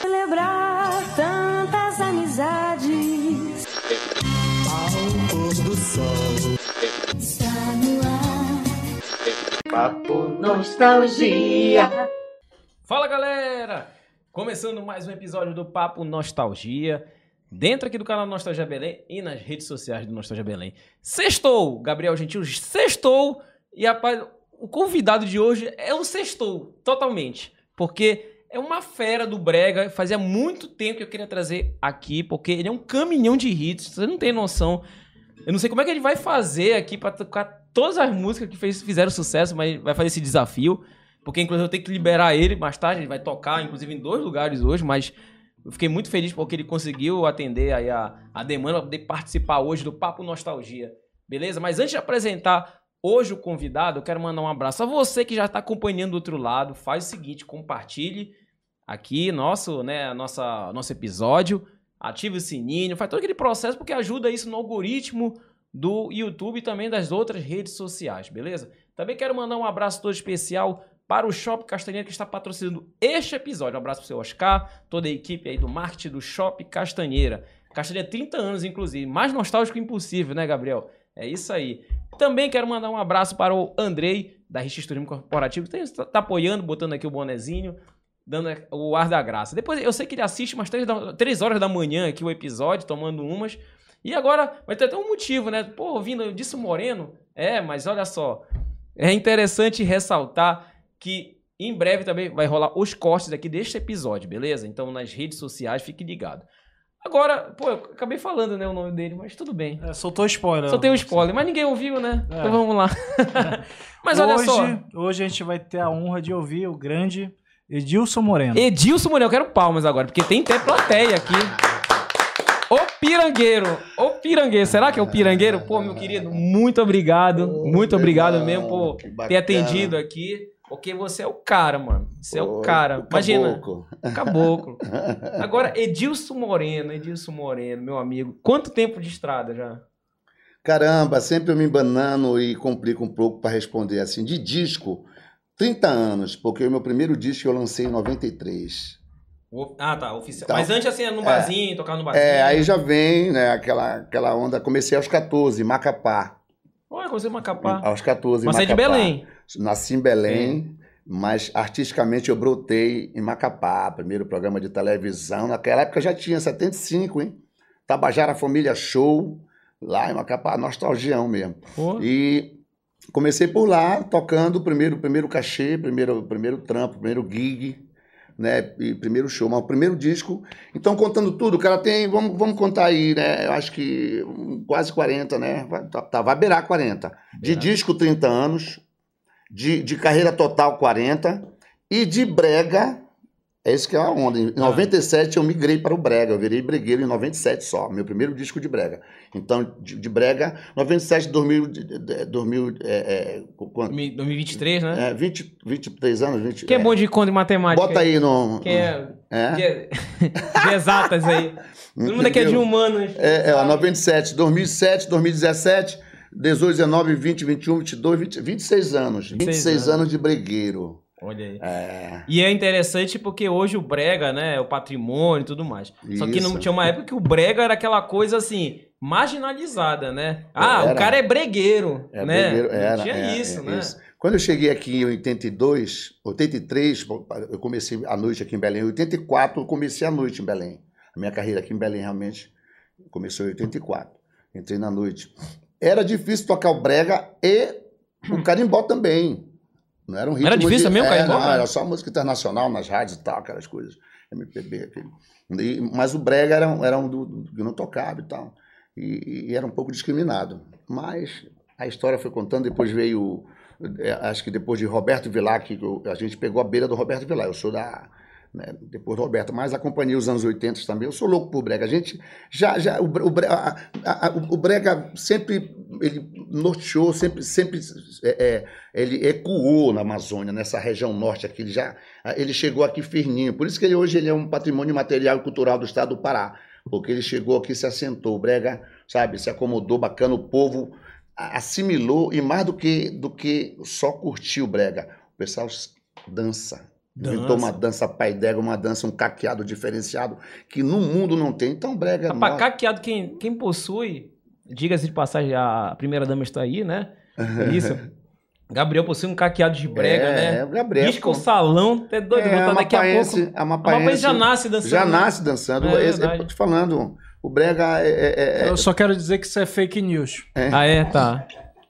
Celebrar tantas amizades. Ao pôr do sol. Está no ar. Papo Nostalgia. Fala galera! Começando mais um episódio do Papo Nostalgia, dentro aqui do canal Nostalgia Belém e nas redes sociais do Nostalgia Belém. Sextou, Gabriel Gentil, sextou, e rapaz, o convidado de hoje é o sextou, totalmente, porque é uma fera do Brega, fazia muito tempo que eu queria trazer aqui, porque ele é um caminhão de hits, você não tem noção. Eu não sei como é que ele vai fazer aqui pra tocar todas as músicas que fez- fizeram sucesso, mas vai fazer esse desafio. Porque, inclusive, eu tenho que liberar ele mais tarde. Ele vai tocar, inclusive, em dois lugares hoje, mas eu fiquei muito feliz porque ele conseguiu atender aí a, a demanda para poder participar hoje do Papo Nostalgia. Beleza? Mas antes de apresentar hoje o convidado, eu quero mandar um abraço a você que já está acompanhando do outro lado. Faz o seguinte, compartilhe aqui nosso, né, nossa, nosso episódio, ative o sininho, faz todo aquele processo porque ajuda isso no algoritmo do YouTube e também das outras redes sociais, beleza? Também quero mandar um abraço todo especial para o Shopping Castanheira que está patrocinando este episódio. Um abraço para o seu Oscar, toda a equipe aí do marketing do Shopping Castanheira. Castanheira 30 anos, inclusive. Mais nostálgico impossível, né, Gabriel? É isso aí. Também quero mandar um abraço para o Andrei, da Rich Turismo Corporativo, que está tá apoiando, botando aqui o bonezinho, dando o ar da graça. Depois, eu sei que ele assiste umas 3, horas da manhã aqui o episódio, tomando umas. E agora vai ter até um motivo, né? Pô, ouvindo disso Moreno. É, mas olha só. É interessante ressaltar que em breve também vai rolar os cortes aqui deste episódio, beleza? Então nas redes sociais, fique ligado. Agora, pô, eu acabei falando, né, o nome dele, mas tudo bem. É, soltou spoiler. Só tem um spoiler, mas ninguém ouviu, né? É. Então vamos lá. mas olha hoje, só. Hoje a gente vai ter a honra de ouvir o grande Edilson Moreno. Edilson Moreno, eu quero palmas agora, porque tem até plateia aqui. O Pirangueiro, o Pirangueiro, será que é o Pirangueiro? Pô, meu querido, muito obrigado, Ô, muito obrigado irmão, mesmo por ter atendido aqui, porque você é o cara, mano. Você é o cara. o Imagina, caboclo. caboclo. Agora, Edilson Moreno, Edilson Moreno, meu amigo. Quanto tempo de estrada já? Caramba, sempre eu me embanando e complico um pouco para responder assim. De disco, 30 anos, porque o meu primeiro disco eu lancei em 93. O- Ah, tá, oficial. Então, Mas antes, assim, no barzinho, tocar no barzinho. É, aí já vem, né, aquela, aquela onda. Comecei aos 14, em Macapá. Olha, você é Macapá. Aos 14, em Mas você é de Macapá. Belém. Nasci em Belém, mas artisticamente eu brotei em Macapá, primeiro programa de televisão. Naquela época já tinha 75, hein? Tabajara Família Show, lá em Macapá, nostalgião mesmo. Pô. E comecei por lá, tocando o primeiro, primeiro cachê, primeiro, primeiro trampo, primeiro gig, né? E primeiro show, mas o primeiro disco. Então, contando tudo, o cara tem, vamos, vamos contar aí, né? Eu acho que quase 40, né? Vai, tá, tá, vai beirar 40. De disco, 30 anos. De, de carreira total, 40. E de brega, é isso que é a onda. Em Ah. 97 eu migrei para o brega, eu virei bregueiro em 97 só, meu primeiro disco de brega. Então, de, de brega, 97, 2000, de- de- 2000 é, é, quanto? 2023, né? É, 20, 23 anos, 20. Quem é bom de conta e matemática? Bota aí no. Quem é, É? que é de exatas aí. Todo mundo aqui é de humanas. É, é, ó, 97, 2007, 2017, 18, 19, 20, 21, 22, 20, 26 anos. 26 anos. anos de bregueiro. Olha aí. É. E é interessante porque hoje o brega, né, é o patrimônio e tudo mais. Só que não Isso. tinha uma época que o brega era aquela coisa assim, marginalizada, né? Ah, Era. o cara é bregueiro, É, né? bregueiro, Não era, tinha é, isso, é, né? isso. Quando eu cheguei aqui em 82, 83, eu comecei a noite aqui em Belém. Em 84, eu comecei a noite em Belém. A minha carreira aqui em Belém realmente começou em 84. Entrei na noite. Era difícil tocar o brega e o carimbó também. Não era um ritmo Era difícil de... também o é, carimbó, Não, era só música internacional nas rádios e tal, aquelas coisas. MPB, aquele. E- mas o brega era, um- era um do, do que não tocava e tal. E, e era um pouco discriminado. Mas a história foi contando, depois veio, é, acho que depois de Roberto Vilar, que eu- a gente pegou a beira do Roberto Vilar. Eu sou da. Né, depois do Roberto, mas acompanhei os anos 80 também. Eu sou louco por Brega. A gente já. já o, o, a- a- o Brega sempre ele norteou, sempre, sempre é, é, ele ecoou na Amazônia, nessa região norte aqui. Ele já ele chegou aqui firninho. Por isso que ele, hoje ele é um patrimônio material e cultural do estado do Pará. Porque ele chegou aqui, se assentou. O Brega, sabe, se acomodou, bacana. O povo assimilou e mais do que, do que só curtir o Brega. O pessoal dança. Dança. Inventou uma dança pai d'égua, uma dança, um caqueado diferenciado, que no mundo não tem. Então, brega é Rapaz, caqueado, quem, quem possui, diga-se de passagem, a primeira dama está aí, né? Isso. Gabriel possui um caqueado de brega, é, né? É, o Gabriel. Diz que o pô. salão é doido, É, botar daqui a pouco. A amapaense Mapaense já nasce dançando. Já né? nasce dançando. É Esse- verdade. eu tô te falando, o brega é- é- é- Eu só quero dizer que isso é fake news. Ah, é? Tá.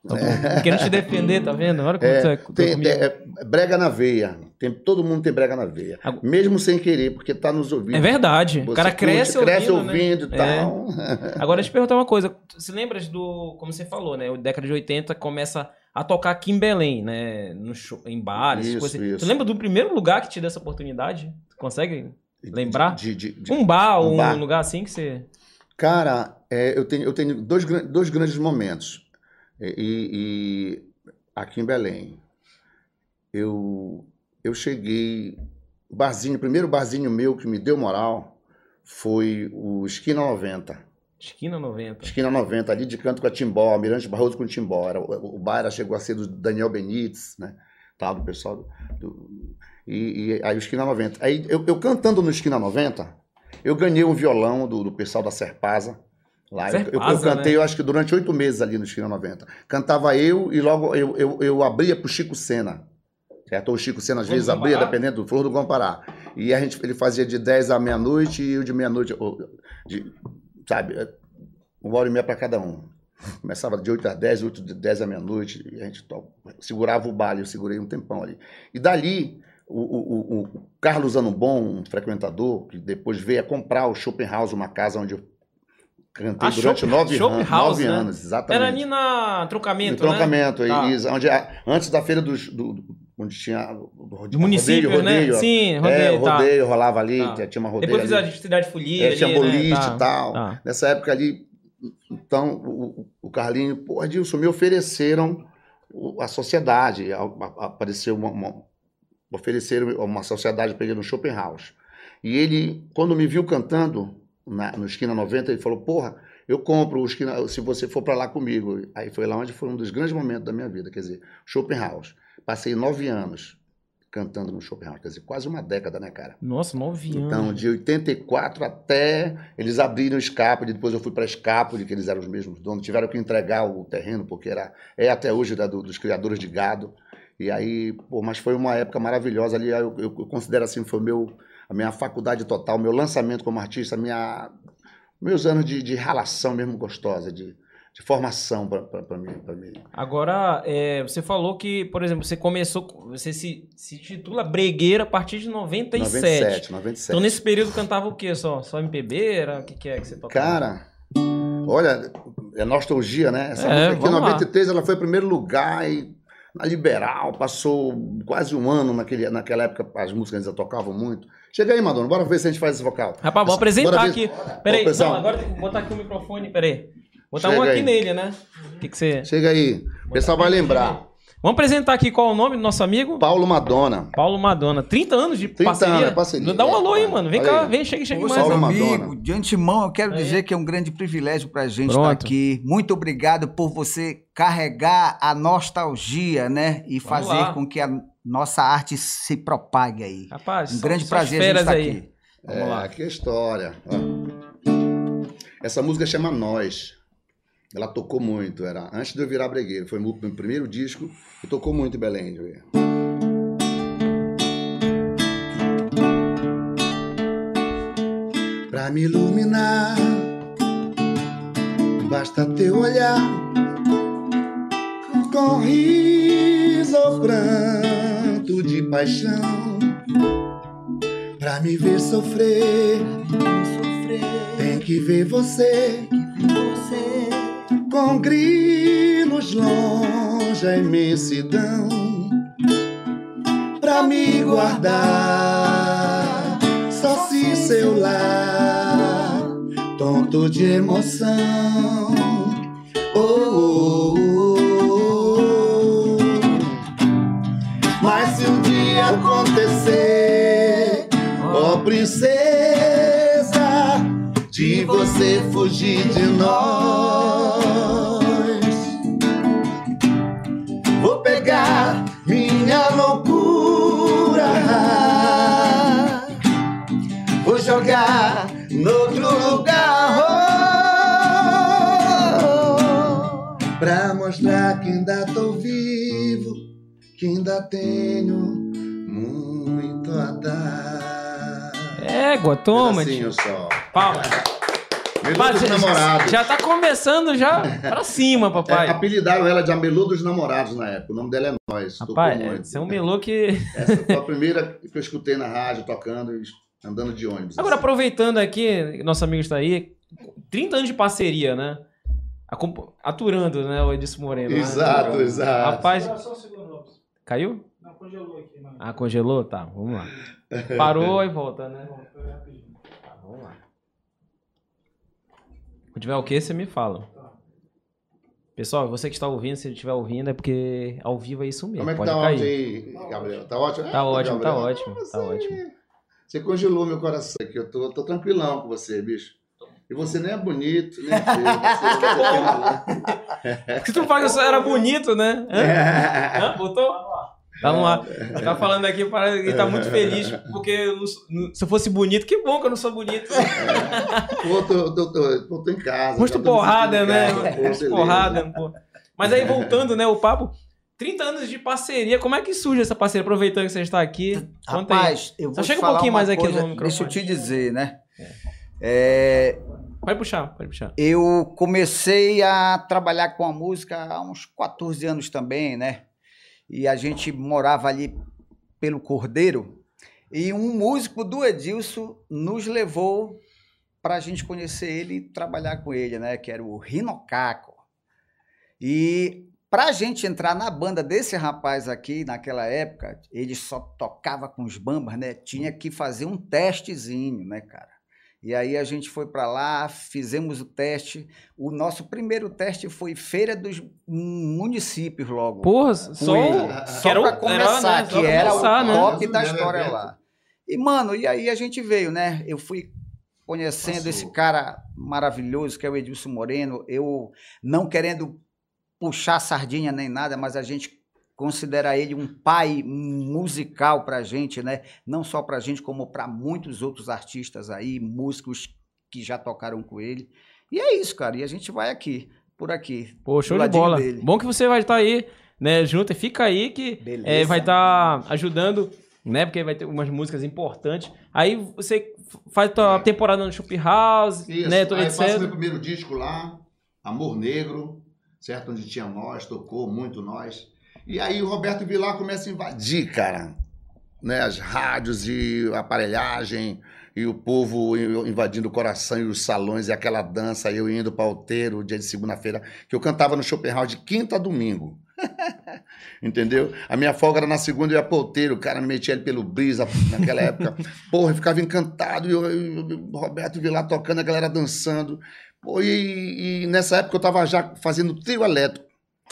Tá bom. Querendo te defender, tá vendo? Olha como É, você é tem- é brega na veia. Tem, todo mundo tem brega na veia. Agora- Mesmo sem querer, porque tá nos ouvidos. É verdade. Você o cara curte, cresce cresce ouvindo, ouvindo né? e É. tal. Agora, deixa eu te perguntar uma coisa. Você lembra do. Como você falou, né? O década de 80 começa a tocar aqui em Belém, né? No show, em bares, Isso, coisas assim. isso. Lembra do primeiro lugar que te deu essa oportunidade? Consegue? Lembrar? De- de- de- Um bar, Um bar. lugar assim que você. Cara, é, eu tenho, eu tenho dois, dois grandes momentos. E, e- aqui em Belém. Eu, eu cheguei. O barzinho, o primeiro barzinho meu que me deu moral foi o Esquina 90. Esquina 90. Esquina 90, ali de canto com a Timbó, Mirante Barroso com Timbó. Era, o, o bar chegou a ser do Daniel Benites, né? Tal, do pessoal do- e, e aí o Esquina 90. Aí eu, eu cantando no Esquina 90, eu ganhei um violão do, do pessoal da Serpasa. Lá. Eu- eu, eu Serpasa, cantei, né? eu acho que durante oito meses ali no Esquina 90. Cantava eu e logo eu, eu, eu abria pro Chico Sena. Certo? Ou o Chico Sena às Flor vezes abria, dependendo do Flor do Compará. E a gente, ele fazia de 10 à meia-noite e eu de meia-noite, sabe, uma hora e meia para cada um. Começava de 8 às 10, 8 de 10 à meia-noite, e a gente to- segurava o baile, eu segurei um tempão ali. E dali, o, o- o- o Carlos Anubon, um frequentador, que depois veio a comprar o Schopenhauer, uma casa onde eu cantei Ah, durante Schopen- nove, Schopenhauer, anos, nove né? anos, exatamente. Era ali na trocamento, No troncamento, né? Tá. isso, onde a- antes da feira dos, do, do- onde tinha o ro- Do município, rodeio, né? rodeio, Sim, é, rodeio, o tá. rodeio rolava ali, Tá. tinha uma rodeio Depois fiz ali. a Cidade Folia. É, tinha né? boliche Tá, e tal. tá. Nessa época ali, então, o, o Carlinho, pô, Adilson, me ofereceram a sociedade. a- a- Apareceu uma, uma- ofereceram uma sociedade para ele no Schopenhaus. E ele, quando me viu cantando na, no Esquina 90, ele falou, porra, eu compro o Esquina, se você for para lá comigo. Aí foi lá onde foi um dos grandes momentos da minha vida, quer dizer, Schopenhaus. Passei nove anos cantando no Schopenhaus, quer dizer, quase uma década, né, cara? Nossa, nove anos. Então, de 84 até eles abriram o Escapoli, depois eu fui para Escapoli, que eles eram os mesmos donos, tiveram que entregar o terreno, porque era, é até hoje da- do- dos criadores de gado. E aí, pô, mas foi uma época maravilhosa ali, eu, eu- eu considero assim, foi meu, a minha faculdade total, meu lançamento como artista, minha, meus anos de, de relação mesmo gostosa, de, de formação para mim. Pra mim. Agora, é, você falou que, por exemplo, você começou, você se, se titula Bregueira a partir de 97. 97, 97. Então, nesse período cantava o quê? Só, só MPB? Era? O que, que é que você tocava? Cara, olha, é nostalgia, né? Essa É, música aqui, em vamos lá. 93, ela foi em primeiro lugar e na Liberal, passou quase um ano naquele, naquela época, as músicas ainda tocavam muito. Chega aí, Madonna, bora ver se a gente faz esse vocal. Rapaz, vou apresentar ver- aqui. Peraí, não, agora tem que botar aqui o microfone, peraí. Botar Chega um aqui aí. nele, né? Que, que você... Chega aí, o pessoal vai lembrar. Vamos apresentar aqui qual é o nome do nosso amigo? Paulo Madonna. Paulo Madonna. 30 anos de 30 parceria. anos, é parceria. Dá um alô aí, mano. Vem Olha cá, aí. vem, chega, chega Ô, mais. Paulo amigo, Madonna. de antemão eu quero Aí. dizer que é um grande privilégio pra gente Pronto. estar aqui. Muito obrigado por você carregar a nostalgia, né? E Vamos fazer lá. com que a nossa arte se propague aí. Rapaz, Um são- grande são prazer a gente estar aí. aqui. Vamos é, lá. é a história. Essa música chama Nós. Ela tocou muito, era antes de eu virar bregueiro. Foi meu meu primeiro disco e tocou muito em Belém. ver. Pra me iluminar, basta teu olhar, com riso ou pranto de paixão. Pra me ver sofrer, tem que ver você, com grilos longe a imensidão. Pra me guardar, só se seu lar, tonto de emoção. Oh, oh, oh, oh. Mas se um dia acontecer, ó princesa, de você fugir de nós, galgar noutro lugar. Pra mostrar que ainda tô vivo, que ainda tenho muito a dar. Égua, toma, tio. Palmas. Namorados. Já tá começando já pra cima, é, papai. É, apelidaram ela de a Melô dos Namorados na época. O nome dela é Nós. Papai. é, você é um melô que... Essa foi a primeira que eu escutei na rádio tocando andando de ônibus. Agora, assim. aproveitando aqui, nosso amigo está aí, 30 anos de parceria, né? Aturando, né, o Edson Moreno. né? Exato, exato. Rapaz, caiu? Não, congelou aqui, mano. Ah, congelou? Tá, vamos lá. Parou e volta, né? Tá, vamos lá. Quando tiver o que, você me fala. Pessoal, você que está ouvindo, se estiver ouvindo, é porque ao vivo é isso mesmo. Como é que pode tá o cair. áudio aí, Gabriel? Tá ótimo? Tá ótimo, tá Gabriel? ótimo, tá ótimo. Você congelou meu coração aqui. Eu tô, tô tranquilão com você, bicho. E você nem é bonito, nem é feio. Você... Porque tu fala que eu era bonito, né? Hã? Hã? Botou? Tá no ar. Tá falando aqui, parece que tá muito feliz. Porque não se eu fosse bonito, que bom que eu não sou bonito. Pô, tô, tô, tô, tô, tô em casa. Muito porrada, né? Muito porrada, pô. Mas aí, voltando, né, o papo. 30 anos de parceria. Como é que surge essa parceria? Aproveitando que você está aqui. Conta aí. Rapaz, eu vou Só te chega um pouquinho mais aqui coisa, no Deixa eu microfone. te dizer, né? É, Pode puxar, pode puxar. eu comecei a trabalhar com a música há uns 14 anos também, né? E a gente morava ali pelo Cordeiro. E um músico do Edilson nos levou para a gente conhecer ele e trabalhar com ele, né? Que era o Rinocaco. E para a gente entrar na banda desse rapaz aqui, naquela época, ele só tocava com os bambas, né? Tinha que fazer um testezinho, né, cara? E aí a gente foi para lá, fizemos o teste. O nosso primeiro teste foi Feira dos Municípios logo. Porra, só, ele. que Só era o- para começar, né, que era começar, o né? top da Primeiro história lá. E, mano, e aí a gente veio, né? Eu fui conhecendo Passou. esse cara maravilhoso que é o Edilson Moreno. Eu não querendo puxar sardinha nem nada, mas a gente considera ele um pai musical pra gente, né? Não só pra gente, como pra muitos outros artistas aí, músicos que já tocaram com ele. E é isso, cara. E a gente vai aqui, por aqui. Pô, show de bola. dele. Bom que você vai estar aí, né, junto. e Fica aí que é, vai estar ajudando, né? Porque vai ter umas músicas importantes. Aí você faz tua temporada no Shop House, Isso, né? Tudo aí eu faço meu etc. primeiro disco lá, Amor Negro, certo? Onde tinha nós, tocou muito nós. E aí o Roberto Vilar começa a invadir, cara, né? As rádios e a aparelhagem e o povo invadindo o coração e os salões e aquela dança, eu indo para Alteiro, dia de segunda-feira, que eu cantava no Schopenhauer de quinta a domingo. Entendeu? A minha folga era na segunda e eu ia pro Alteiro, o cara me metia ele pelo brisa naquela época. Porra, eu ficava encantado e e o Roberto Vilar tocando, a galera dançando. Pô, e, e nessa época eu tava já fazendo trio elétrico.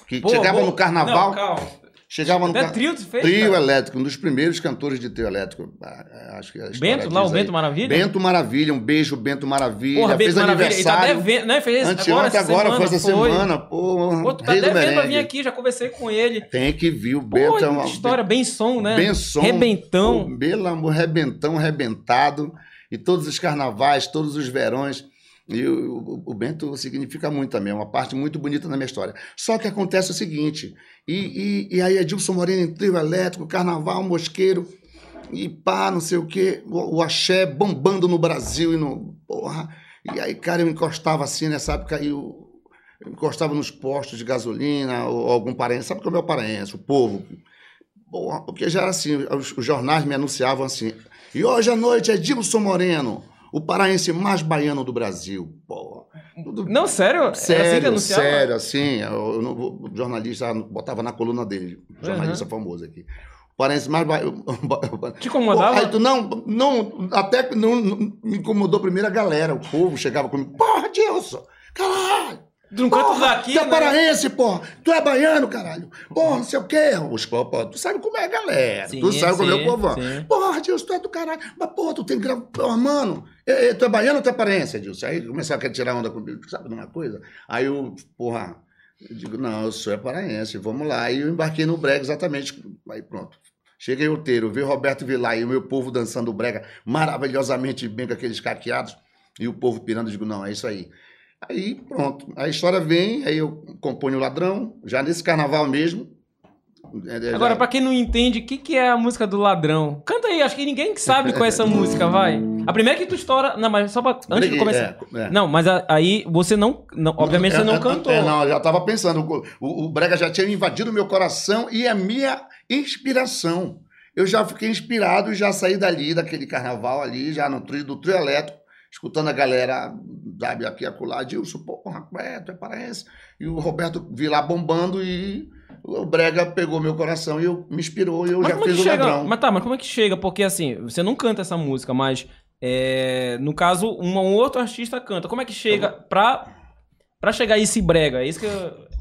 Que Pô, chegava pô, no carnaval, Não, calma. chegava no Até car- trio fez? trio cara? elétrico, um dos primeiros cantores de trio elétrico. Ah, Acho que a Bento, lá, o aí. Bento Maravilha? Bento Maravilha, um beijo, Bento Maravilha. Porra, Bento Fez Maravilha. Ele tá aniversário. devendo, né? Fez agora, agora, foi essa semana. Pô, Pô, tu tá devendo pra vir merengue. aqui, já conversei com ele. Tem que vir, o Pô, Bento é uma... história, bem som, né? Bem som. Rebentão. Pô, Pelo amor, rebentão, rebentado. E todos os carnavais, todos os verões. E o, o- Bento significa muito também, é uma parte muito bonita na minha história. Só que acontece o seguinte, e, e, e aí Edilson Moreno em trio elétrico, carnaval, mosqueiro, e pá, não sei o quê, o, o axé bombando no Brasil e no... Porra. E aí, cara, eu encostava assim, nessa época, aí eu, eu encostava nos postos de gasolina, ou algum paraense, sabe como é o paraense, o povo, Porra, porque já era assim, os, os jornais me anunciavam assim. E hoje à noite é Edilson Moreno, o paraense mais baiano do Brasil. Porra. Tudo Não, sério? Era assim que sério, sério, assim. Eu, eu o jornalista botava na coluna dele, jornalista Uhum. famoso aqui. O paraense mais baiano. Te incomodava? Aí tu, não, não, até que não, não- me incomodou primeiro a galera, o povo chegava comigo, porra, Dilson, caralho, Tu não canta daqui, tu é né? paraense, porra. Tu é baiano, caralho. Porra, não sei o quê. Os pô, tu sabe como é a galera. Sim, tu sabe como é sim, o povão. sim. Porra, Dilson, tu é do caralho. Mas, porra, tu tem que gravar. Porra, mano, eh, tu é baiano ou tu é paraense, Edilson? Aí começaram a tirar onda comigo. Sabe de uma coisa? Aí eu, porra, eu digo, não, eu sou é paraense, vamos lá. Aí eu embarquei no brega exatamente. Aí pronto. Cheguei outeiro, vi Roberto Vilar e o meu povo dançando o brega maravilhosamente bem com aqueles caqueados e o povo pirando. Eu digo, não, é isso aí. Aí pronto, a história vem, aí eu componho o ladrão, já nesse carnaval mesmo. É, é, Agora, já- pra quem não entende, o que, que é a música do ladrão? Canta aí, acho que ninguém sabe qual é essa música, vai. A primeira que tu estoura. Não, mas só pra. Antes de começar. é, é. Não, mas a- aí você não. não- obviamente você É, não é, cantou. É, não, eu já tava pensando. O, o- Brega já tinha invadido o meu coração e a minha inspiração. Eu já fiquei inspirado e já saí dali, daquele carnaval ali, já no trio do trio elétrico, escutando a galera, sabe, aqui acolá, Dilson, porra, é, tu é paraense. E o Roberto Vilar bombando e o Brega pegou meu coração e eu, me inspirou e eu Mas já é fiz o chega? ladrão. Mas tá, mas como é que chega? Porque assim, você não canta essa música, mas é, no caso, um, um outro artista canta. Como é que chega pra, pra chegar a esse brega? É isso que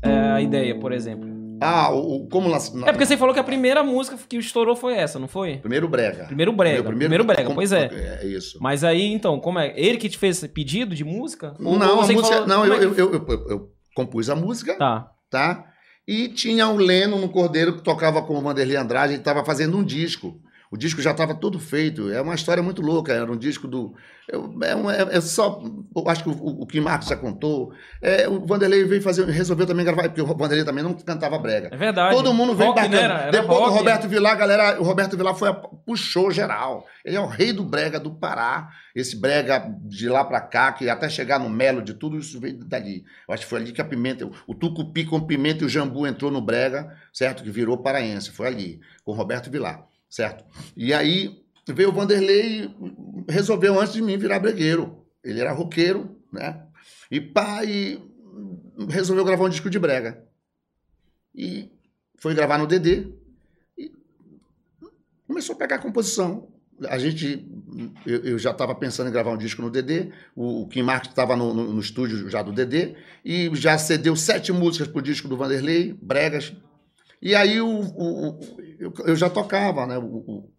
é a ideia, por exemplo. Ah, o, o- como... nas- É porque você falou que a primeira música que estourou foi essa, não foi? Primeiro Brega. Primeiro brega. Meu Primeiro, brega, como- pois é. É isso. Mas aí, então, como é? Ele que te fez esse pedido de música? Ou- ou Não, a música. falou- não, eu, é que- eu, eu, eu- eu compus a música, Tá. tá? E tinha o Leno no Cordeiro que tocava com o Vanderlei Andrade, ele estava fazendo um disco. O disco já estava todo feito. É uma história muito louca. Era um disco do. É, um- é- é só. Eu acho que o, o Kim Marcos já contou. É, o Vanderlei veio fazer. Resolveu também gravar, porque o Vanderlei também não cantava brega. É verdade. Todo mundo veio rock, bacana. né? Era, era Depois rock. do Roberto Vilar, a galera, o Roberto Vilar foi a, puxou geral. Ele é o rei do brega do Pará. Esse brega de lá pra cá, que até chegar no melo de tudo isso veio dali. Eu acho que foi ali que a pimenta, o tucupi com pimenta e o jambu entrou no brega, certo? Que virou paraense. Foi ali, com o Roberto Vilar, certo? E aí veio o Vanderlei e resolveu antes de mim virar bregueiro. Ele era roqueiro, né? E e resolveu gravar um disco de brega. E foi gravar no DD e começou a pegar a composição. A gente, eu, eu já estava pensando em gravar um disco no DD, o, o Kim Marques estava no, no- no estúdio já do DD, e já cedeu sete músicas pro disco do Vanderlei, Bregas. E aí o, o- o- eu, eu já tocava, né? O, o-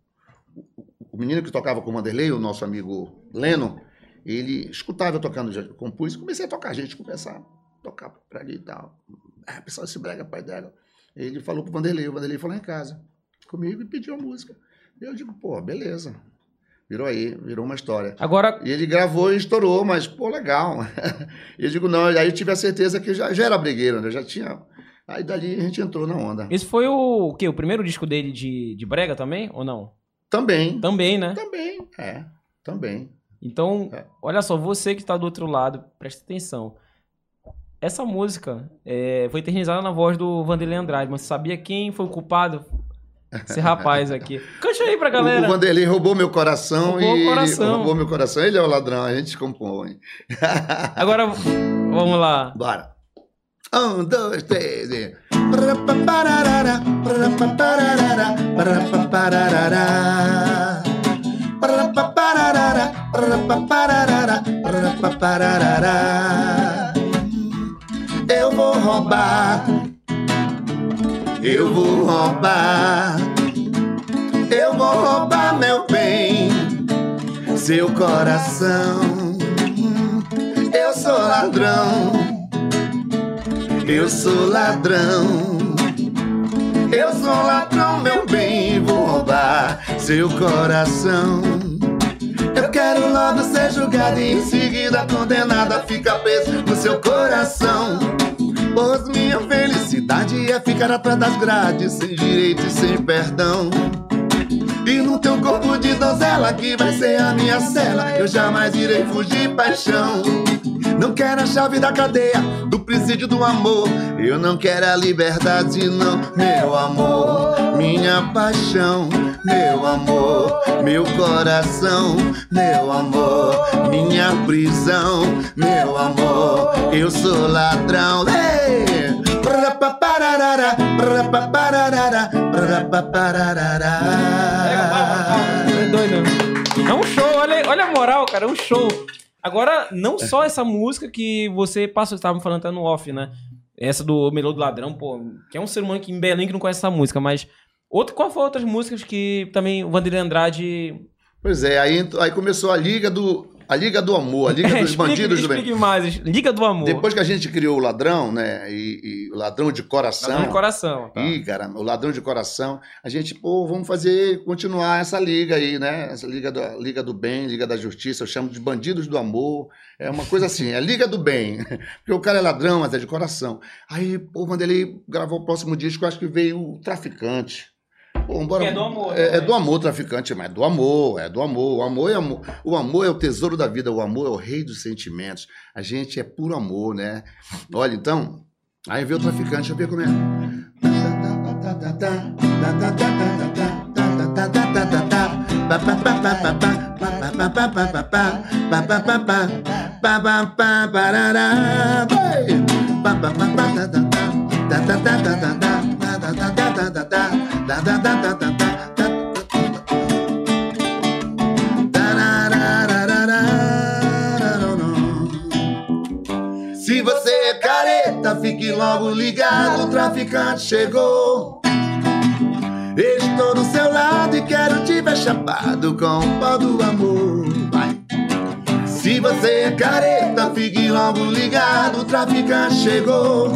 o- menino que tocava com o Vanderlei, o nosso amigo Leno, ele escutava eu tocando, já compus, comecei a tocar, a gente a tocar pra ali e tal. Ah, pessoal, esse brega, pai dela. Ele falou pro Vanderlei, o Vanderlei foi lá em casa comigo e pediu a música. Eu digo, pô, beleza. Virou aí, virou uma história. Agora, E ele gravou e estourou, mas, pô, legal. Eu digo, não, aí eu tive a certeza que já, já era brigueiro, né? Já tinha. Aí dali a gente entrou na onda. esse foi o, o quê? O primeiro disco dele de, de brega também? Ou não? Também. Também, né? Também, é. Também. Então, É. olha só, você que está do outro lado, presta atenção. Essa música é, foi eternizada na voz do Vanderlei Andrade, mas você sabia quem foi o culpado? Esse rapaz aqui. Cante aí pra O, galera. o Vanderlei roubou meu coração Roubou o e coração. ele roubou meu coração. Ele é o ladrão, a gente compõe. Agora, vamos lá. Bora. Um, dois, três e. Eu vou roubar. Eu vou roubar. Eu vou roubar meu bem, seu coração. Eu sou ladrão. Eu sou ladrão. Eu sou ladrão, meu bem, vou roubar seu coração. Eu quero logo ser julgado e em seguida condenado a ficar preso no seu coração. Pois minha felicidade é ficar atrás das grades, sem direito e sem perdão. E no teu corpo de donzela que vai ser a minha cela, eu jamais irei fugir paixão. Não quero a chave da cadeia, do presídio do amor. Eu não quero a liberdade, não, meu amor. Minha paixão, meu amor. Meu coração, meu amor. Minha prisão, meu amor. Eu sou ladrão. Prapapararara. É doido. É um show, olha, olha a moral, cara, é um show. Agora, não só essa música que você passou, você estava me falando até no off, né? Essa do Melô do Ladrão, pô, que é um ser humano que em Belém que não conhece essa música, mas. Outro, qual foram outras músicas que também o Vanderlei Andrade. Pois é, aí, aí começou a liga do. A Liga do Amor, a Liga dos Explique- Bandidos do Bem. Explique mais. Liga do Amor. Depois que a gente criou o ladrão, né? E, e o ladrão de coração. Ladrão de coração. Tá. Ih, cara, o ladrão de coração. A gente, pô, vamos fazer, continuar essa liga aí, né? Essa liga, da liga do bem, liga da justiça. Eu chamo de bandidos do amor. É uma coisa assim, é liga do bem. Porque o cara é ladrão, mas é de coração. Aí, pô, quando ele gravou o próximo disco, acho que veio o traficante. Pô, bora, é do amor, É, né? é do amor, traficante, mas é do amor, é do amor. O amor é amor. O amor é o tesouro da vida, o amor é o rei dos sentimentos. A gente é puro amor, né? Olha, então, aí veio o traficante, deixa eu ver como é. Se você é careta, fique logo ligado, o traficante chegou. Estou do seu lado e quero te ver chapado com o pó do amor. Vai. Se você é careta, fique logo ligado, o traficante chegou.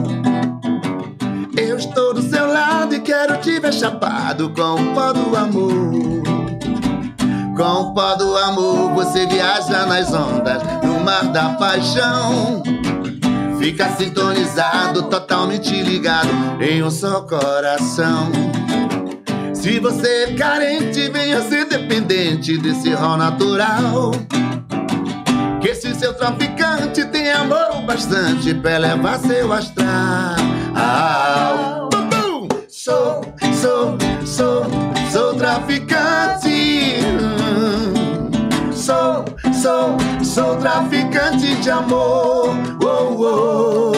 Eu estou do seu lado e quero te ver chapado com o pó do amor. Com o pó do amor, você viaja nas ondas, no mar da paixão. Fica sintonizado, totalmente ligado em um só coração. Se você é carente, venha ser dependente desse rol natural. Que esse seu traficante tem amor o bastante pra elevar seu astral. Bum. Sou, sou, sou, sou traficante. Sou, sou, sou traficante de amor. Oh, oh.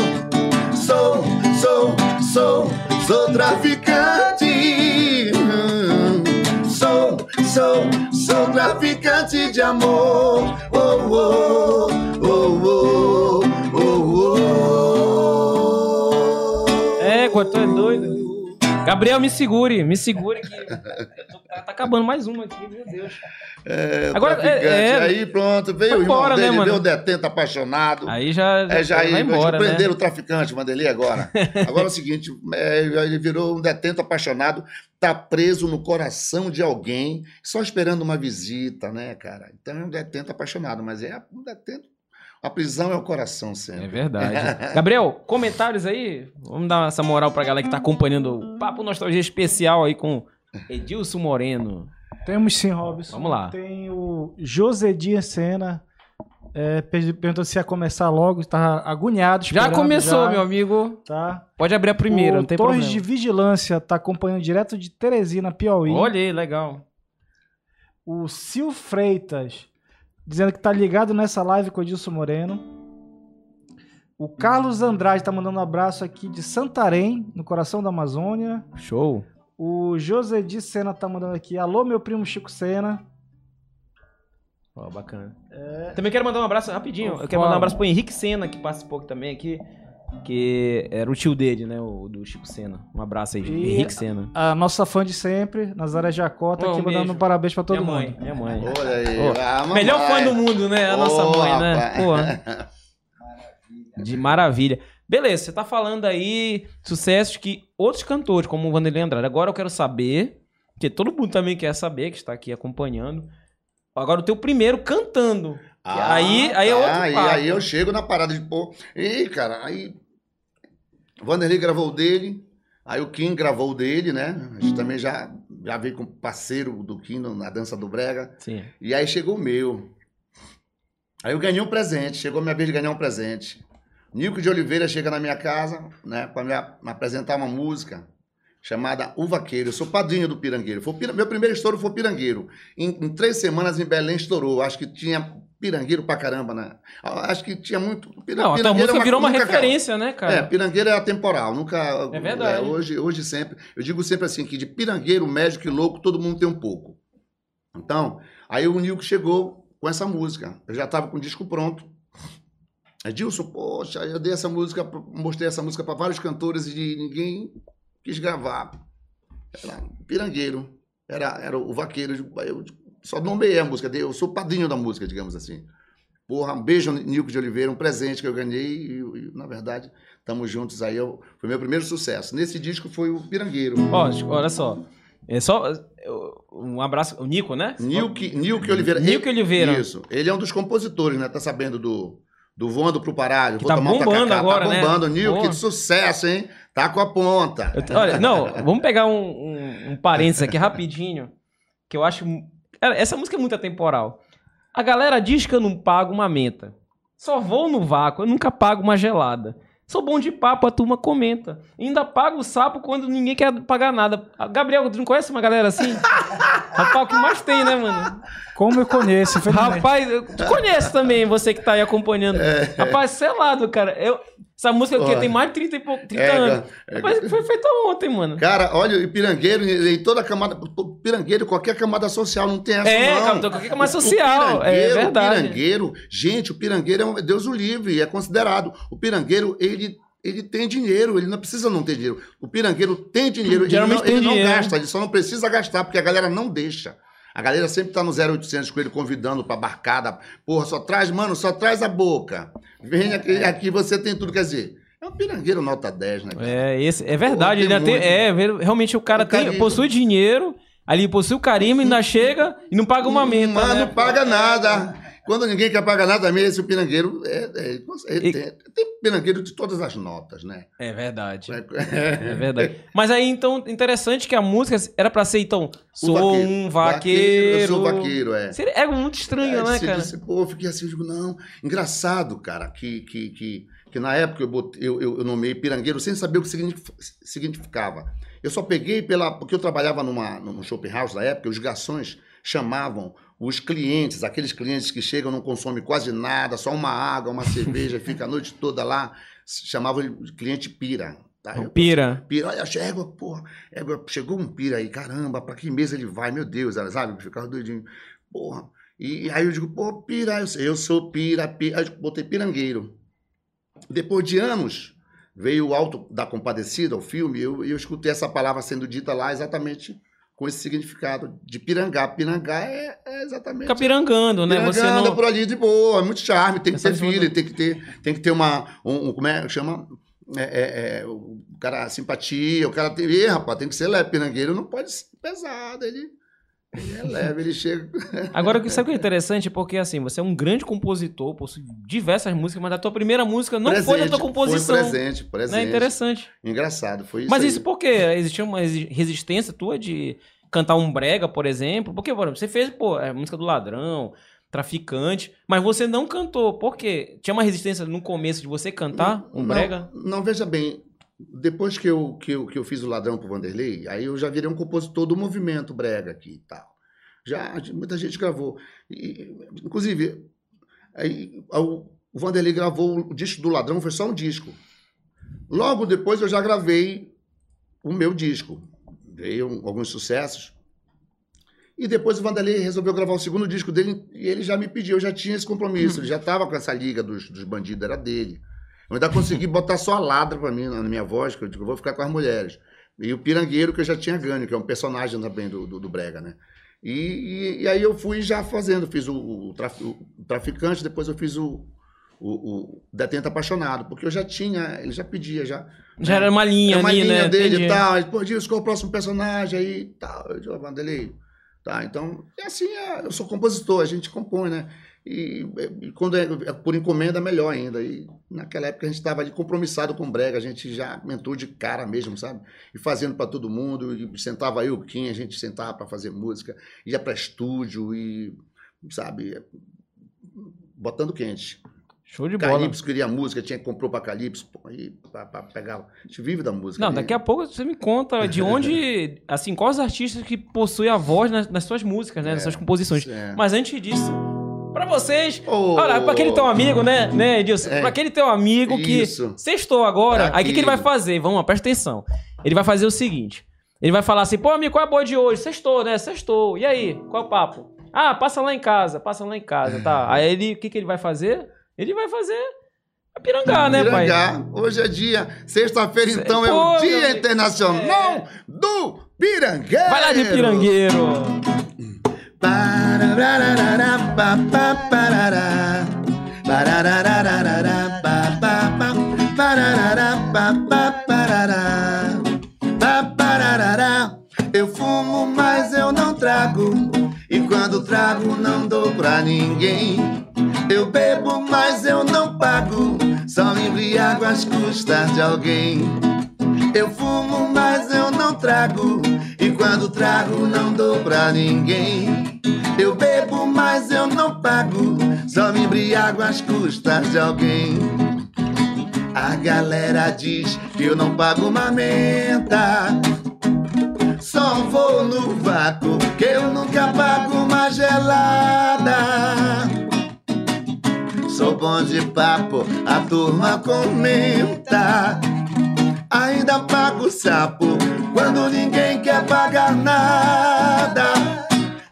Sou, sou, sou, sou traficante. Sou, sou, sou traficante de amor. Oh, oh, Gabriel, me segure, me segure que tá, tá acabando mais uma aqui, meu Deus. É, Agora, traficante. é- é- aí pronto, veio o irmão embora, né, dele, mano? veio o detento apaixonado. Aí já, É, já aí, embora, né? prenderam o traficante, Vanderlei, agora. Agora é o seguinte, é, ele virou um detento apaixonado, tá preso no coração de alguém, só esperando uma visita, né, cara? Então é um detento apaixonado, mas é um detento... A prisão é o coração É sempre. verdade. Gabriel, comentários aí? Vamos dar essa moral pra galera que tá acompanhando o Papo Nostalgia Especial aí com Edilson Moreno. Temos sim, Robson. Vamos lá. Tem o Josedir Sena. É, per- perguntou se ia começar logo, tá agoniado. Já começou, já, meu amigo. Tá. Pode abrir a primeira, o não tem Torres problema. de Vigilância tá acompanhando direto de Teresina, Piauí. Olha aí, legal. O Sil Freitas, dizendo que tá ligado nessa live com o Edilson Moreno. O Carlos Andrade tá mandando um abraço aqui de Santarém, no coração da Amazônia. Show. O José de Sena tá mandando aqui. Alô, meu primo Chico Sena. Ó, bacana. Também quero mandar um abraço rapidinho. Eu quero mandar um abraço pro Henrique Senna, que participou aqui também aqui. Que era o tio dele, né? O do Chico Senna. Um abraço aí, E- Henrique Senna. A nossa fã de sempre, Nazaré Jacó, tá Ô, aqui um mandando beijo. um parabéns pra todo minha mundo. mãe, minha mãe. Olha aí. Mamãe. Melhor fã do mundo, né? A nossa Ô, mãe, né? Porra. De maravilha. Beleza, você tá falando aí sucessos que outros cantores, como o Vanderlei Andrade. Agora eu quero saber, que todo mundo também quer saber, que está aqui acompanhando. Agora o teu primeiro cantando. Ah, aí, aí é tá, outro aí, papo. aí eu chego na parada de pô. Ih, cara, aí. O Vanderlei gravou o dele, aí o Kim gravou o dele, né? A gente também já, já veio com parceiro do Kim na dança do Brega. Sim. E aí chegou o meu. Aí eu ganhei um presente, chegou a minha vez de ganhar um presente. Nico de Oliveira chega na minha casa, né, para me, apresentar uma música chamada O Vaqueiro. Eu sou padrinho do Pirangueiro. Foi meu primeiro estouro foi Pirangueiro. Em, em três semanas em Belém estourou. Acho que tinha Pirangueiro pra caramba, né? Acho que tinha muito. Pira- Não, a tua Pirangueiro música é virou uma nunca acaba. referência, né, cara? É, pirangueiro é atemporal, nunca. É verdade. hoje, hoje sempre. Eu digo sempre assim: que de pirangueiro, médico e louco, todo mundo tem um pouco. Então, aí o Nilco chegou com essa música. Eu já estava com o disco pronto. Edilson, poxa, eu dei essa música, mostrei essa música para vários cantores e ninguém quis gravar. Era pirangueiro, era, era o vaqueiro. Eu só nomeei a música, eu sou padrinho da música, digamos assim. Porra, um beijo, Nilco de Oliveira, um presente que eu ganhei e, e, na verdade, estamos juntos aí. Eu, foi meu primeiro sucesso. Nesse disco foi o Pirangueiro. Ó, olha só. É só eu- um abraço, o Nico, né? Nilke, Nilke Oliveira. Nilke Oliveira. Isso. Ele é um dos compositores, né? Tá sabendo do, do Voando pro Paralho. Que Vou tá tomar um bombando tacacá. agora, Tá bombando. Nilke, de sucesso, hein? Tá com a ponta. Olha, não, vamos pegar um, um, um parênteses aqui rapidinho, que eu acho... Cara, essa música é muito atemporal. A galera diz que eu não pago uma menta. Só vou no vácuo, eu nunca pago uma gelada. Sou bom de papo, a turma comenta. Ainda pago o sapo quando ninguém quer pagar nada. Gabriel, tu não conhece uma galera assim? Rapaz, o que mais tem, né, mano? Como eu conheço. Rapaz, tu conhece também, você que tá aí acompanhando. Rapaz, selado, cara. Eu, essa música aqui tem mais de 30, e pouco, 30 É, anos. é, Rapaz, foi feita ontem, mano. Cara, olha, e Pirangueiro, em toda a camada. Pirangueiro, qualquer camada social, não tem essa. É, não. cara, então qualquer camada O- o social, é verdade. O pirangueiro, gente, o pirangueiro é um, Deus o livre, é considerado. O pirangueiro, ele. Ele tem dinheiro, ele não precisa não ter dinheiro. O pirangueiro tem dinheiro, ele, Geralmente não, tem ele não dinheiro. gasta, ele só não precisa gastar, porque a galera não deixa. A galera sempre tá no 0800 com ele convidando pra barcada. Porra, só traz, mano, só traz a boca. Vem aqui, aqui você tem tudo. Quer dizer, é um pirangueiro nota 10, né? cara? É, esse, é verdade. Pô, tem tem- é, realmente o cara O tem, possui dinheiro, ali possui o carisma, ainda chega e não paga uma menta. Mas né? não paga nada. Quando ninguém quer pagar nada mesmo, esse pirangueiro é, é- é- E- tem, tem pirangueiro de todas as notas, né? É verdade. É, É verdade. Mas aí, então, interessante que a música era pra ser, então, sou um vaqueiro. Eu sou vaqueiro, é. É muito estranho, É, né, cara? disse, pô, eu fiquei assim, eu digo, não. Engraçado, cara, que, que, que, que na época eu, botei- eu, eu, eu nomeei pirangueiro sem saber o que signif- significava. Eu só peguei pela. Porque eu trabalhava numa, num shopping house na época, os garçons chamavam os clientes, aqueles clientes que chegam não consomem quase nada, só uma água, uma cerveja, fica a noite toda lá, chamavam ele de cliente pira. Tá? Eu- Pira. Pira, olha, égua, porra, chegou um pira aí, caramba, pra que mesa ele vai? Meu Deus, sabe? Ficava doidinho. Porra. E, aí eu digo, pô, pira, eu, eu sou pira, pira. Aí eu botei pirangueiro. Depois de anos, veio o Alto da Compadecida, o filme, e eu, eu escutei essa palavra sendo dita lá exatamente com esse significado de pirangá. Pirangá é, é exatamente. Fica pirangando, né? Você Pirangá anda não... por ali de boa, é muito charme, tem que Essa ter filho, tem que ter, tem que ter uma, um, um- como é que chama? É, é, é, o cara, simpatia, o cara tem, Ih, rapaz, tem que ser leve, pirangueiro não pode ser pesado, ele, ele é leve, ele chega... Agora, sabe o que é interessante? Porque, assim, você é um grande compositor, possui diversas músicas, mas a tua primeira música não foi da tua Presente, composição. Foi presente, Né? presente. Interessante. Engraçado, foi isso Mas aí. isso por quê? Existia uma resistência tua de cantar um brega, por exemplo? Porque, por exemplo, você fez, pô, a música do ladrão, traficante, mas você não cantou. Por quê? Tinha uma resistência no começo de você cantar um Não, brega? Não, veja bem, depois que eu, que, eu, que eu fiz o Ladrão pro Vanderlei, aí eu já virei um compositor do movimento brega aqui e tal. Já, muita gente gravou. E, inclusive, aí, o, o Vanderlei gravou o disco do Ladrão, foi só um disco. Logo depois eu já gravei o meu disco. Veio alguns sucessos. E depois o Vanderlei resolveu gravar o segundo disco dele e ele já me pediu, eu já tinha esse compromisso, ele já estava com essa liga dos, dos bandidos, era dele. Eu ainda consegui botar só a ladra pra mim na minha voz, que eu digo, eu vou ficar com as mulheres. E o Pirangueiro, que eu já tinha ganho, que é um personagem também do, do, do Brega, né? E, e, e aí eu fui já fazendo, fiz o, o, traf- o Traficante, depois eu fiz o, o, o Detento Apaixonado, porque eu já tinha, ele já pedia, já. Já era uma linha uma ali, linha né? dele Entendi. e tal. Aí, Pô, Dias, qual é o próximo personagem aí e tal? Eu digo, Vanderlei. Tá, então, é assim, é, eu sou compositor, a gente compõe, né? E, e quando é, é por encomenda, melhor ainda. E naquela época a gente estava ali compromissado com o Brega, a gente já mentou de cara mesmo, sabe? E fazendo para todo mundo, e sentava eu, o Kim, a gente sentava para fazer música, ia para estúdio e, sabe, botando quente. Show de bola. Calypso queria música, tinha que comprou para Calypso, pô, aí pra, pra pegar. A gente vive da música. Não, daqui a pouco você me conta de onde, assim, quais artistas que possuem a voz nas, nas suas músicas, né? Nas suas composições. É. Mas antes disso, pra vocês, Ô, olha, pra aquele teu amigo, né, né, Edilson? É. Pra aquele teu amigo que Isso. sextou agora, aí o que, que ele vai fazer? Vamos lá, presta atenção. Ele vai fazer o seguinte, ele vai falar assim, pô, amigo, qual é a boa de hoje? Sextou, né? Sextou. E aí, qual é o papo? Ah, passa lá em casa, passa lá em casa, tá? Aí ele, o que, que ele vai fazer? Ele vai fazer a pirangar, né, pai? Pirangá. Hoje é dia, sexta-feira, então, é Pô, o meu Dia. Internacional do Pirangueiro. Vai lá de pirangueiro. Eu fumo, mas eu não trago. E quando trago, não dou pra ninguém. Eu bebo, mas eu não pago. Só me embriago às custas de alguém. Eu fumo, mas eu não trago. E quando trago, não dou pra ninguém. Eu bebo, mas eu não pago. Só me embriago às custas de alguém. A galera diz que eu não pago mamenta. Só vou no vácuo, que eu nunca pago uma gelada. Sou bom de papo, a turma comenta. Ainda pago sapo quando ninguém quer pagar nada.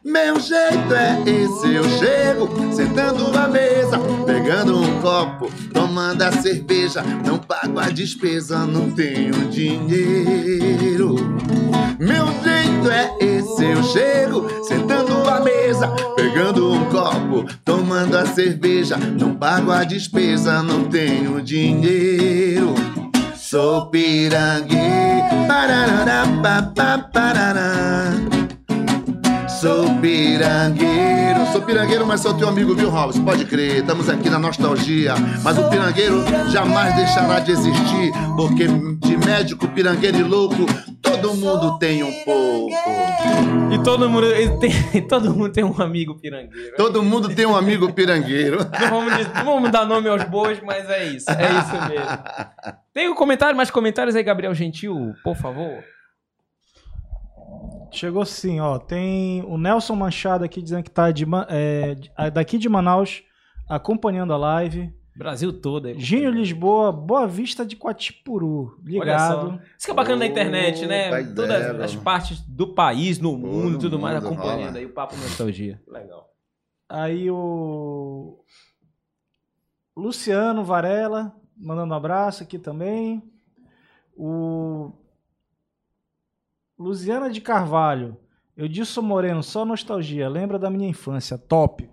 Meu jeito é esse, eu chego sentando à mesa, pegando um copo, tomando a cerveja. Não pago a despesa, não tenho dinheiro. Meu jeito é esse, eu chego sentando à mesa, pegando um copo, tomando a cerveja. Não pago a despesa, não tenho dinheiro. So be it again. Sou pirangueiro, sou pirangueiro, mas sou teu amigo, viu, Robson? Pode crer, estamos aqui na nostalgia. Mas o pirangueiro jamais deixará de existir, porque de médico, pirangueiro e louco, todo mundo tem um pouco. E todo mundo, tem, todo mundo tem um amigo pirangueiro. Todo mundo tem um amigo pirangueiro. Não vamos, não vamos dar nome aos bois, mas é isso. É isso mesmo. Tem um comentário, mais comentários aí, Gabriel Gentil, por favor. Chegou sim, ó. Tem o Nelson Manchado aqui dizendo que tá de, é, ah, daqui de Manaus acompanhando a live. Brasil todo aí. Gênio Lisboa, Boa Vista de Coatipuru. Olha Ligado. Isso que é bacana na internet, né? Opa, Todas ideia, as partes do país, no mundo, tudo mais, mundo acompanhando rola. aí o Papo Nostalgia. Legal. Aí o Luciano Varela mandando um abraço aqui também. O Luziana de Carvalho. Eu disse Moreno, só nostalgia. Lembra da minha infância. Top.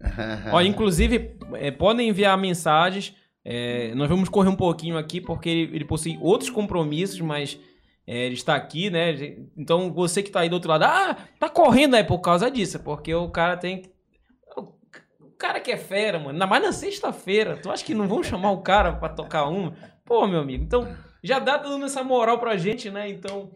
Ó, inclusive, é, podem enviar mensagens. é, nós vamos correr um pouquinho aqui, porque ele, ele possui outros compromissos, mas é, ele está aqui, né? Então, você que está aí do outro lado, ah, tá correndo aí por causa disso, porque o cara tem que. O cara que é fera, mano. Ainda mais na sexta-feira. Tu acha que não vão chamar o cara pra tocar uma? Pô, meu amigo. Então, já dá dando essa moral pra gente, né? Então,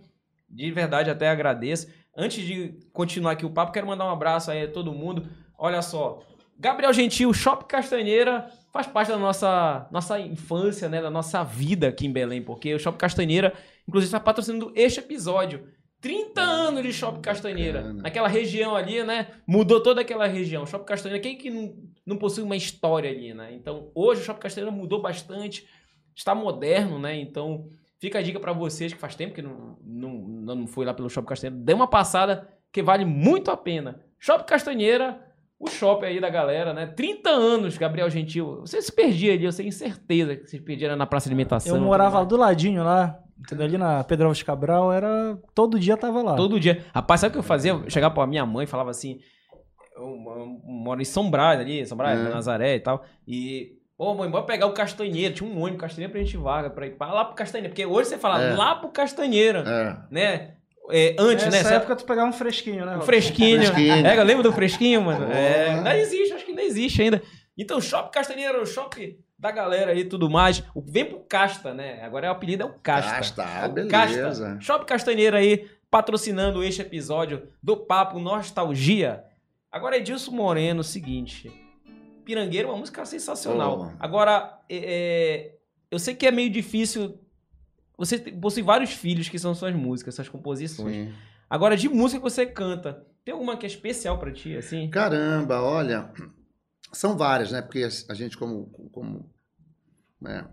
de verdade, até agradeço. Antes de continuar aqui o papo, quero mandar um abraço aí a todo mundo. Olha só, Gabriel Gentil, Shop Castanheira, faz parte da nossa, nossa infância, né? Da nossa vida aqui em Belém, porque o Shop Castanheira, inclusive, está patrocinando este episódio. 30 anos de Shop Castanheira. Bacana. Naquela região ali, né? Mudou toda aquela região. Shop Castanheira, quem que não, não possui uma história ali, né? Então, hoje o Shop Castanheira mudou bastante, está moderno, né? Então, fica a dica para vocês que faz tempo que não, não, não foi lá pelo Shop Castanheira. Dê uma passada que vale muito a pena. Shop Castanheira, o shopping aí da galera, né? 30 anos, Gabriel Gentil. Você se perdia ali, eu tenho certeza que se perdia na praça de alimentação. Eu morava do ladinho lá. Entendeu? Ali na Pedro Alves Cabral, era. Todo dia tava lá. Todo dia. Rapaz, sabe o que eu fazia? Eu chegava pra minha mãe e falava assim. Eu, eu moro em São Brás ali, São Brás, É. Nazaré e tal. E. Ô, mãe, bora pegar o Castanheira. Tinha um ônibus Castanheira pra gente vaga, pra ir pra lá pro Castanheira. Porque hoje você fala É. lá pro Castanheira, É. né? É, antes, Nessa né? Você- época tu pegava um fresquinho, né? o Robson? fresquinho. Fresquinho. É, lembra do fresquinho, mano? Porra. É, ainda existe, acho que ainda existe ainda. Então, Shopping Castanheira, o shopping da galera aí e tudo mais. O- Vem pro Casta, né? Agora é o apelido é o Casta. Casta, ah, É o beleza. Casta. Shopping Castanheira aí, patrocinando este episódio do Papo Nostalgia. Agora, Edilson Moreno, seguinte. Pirangueiro é uma música sensacional. Porra. Agora, é, é, eu sei que é meio difícil. Você possui vários filhos que são suas músicas, suas composições. Sim. Agora, de música que você canta, tem alguma que é especial pra ti, assim? Caramba, olha, são várias, né? Porque a gente, como, como né,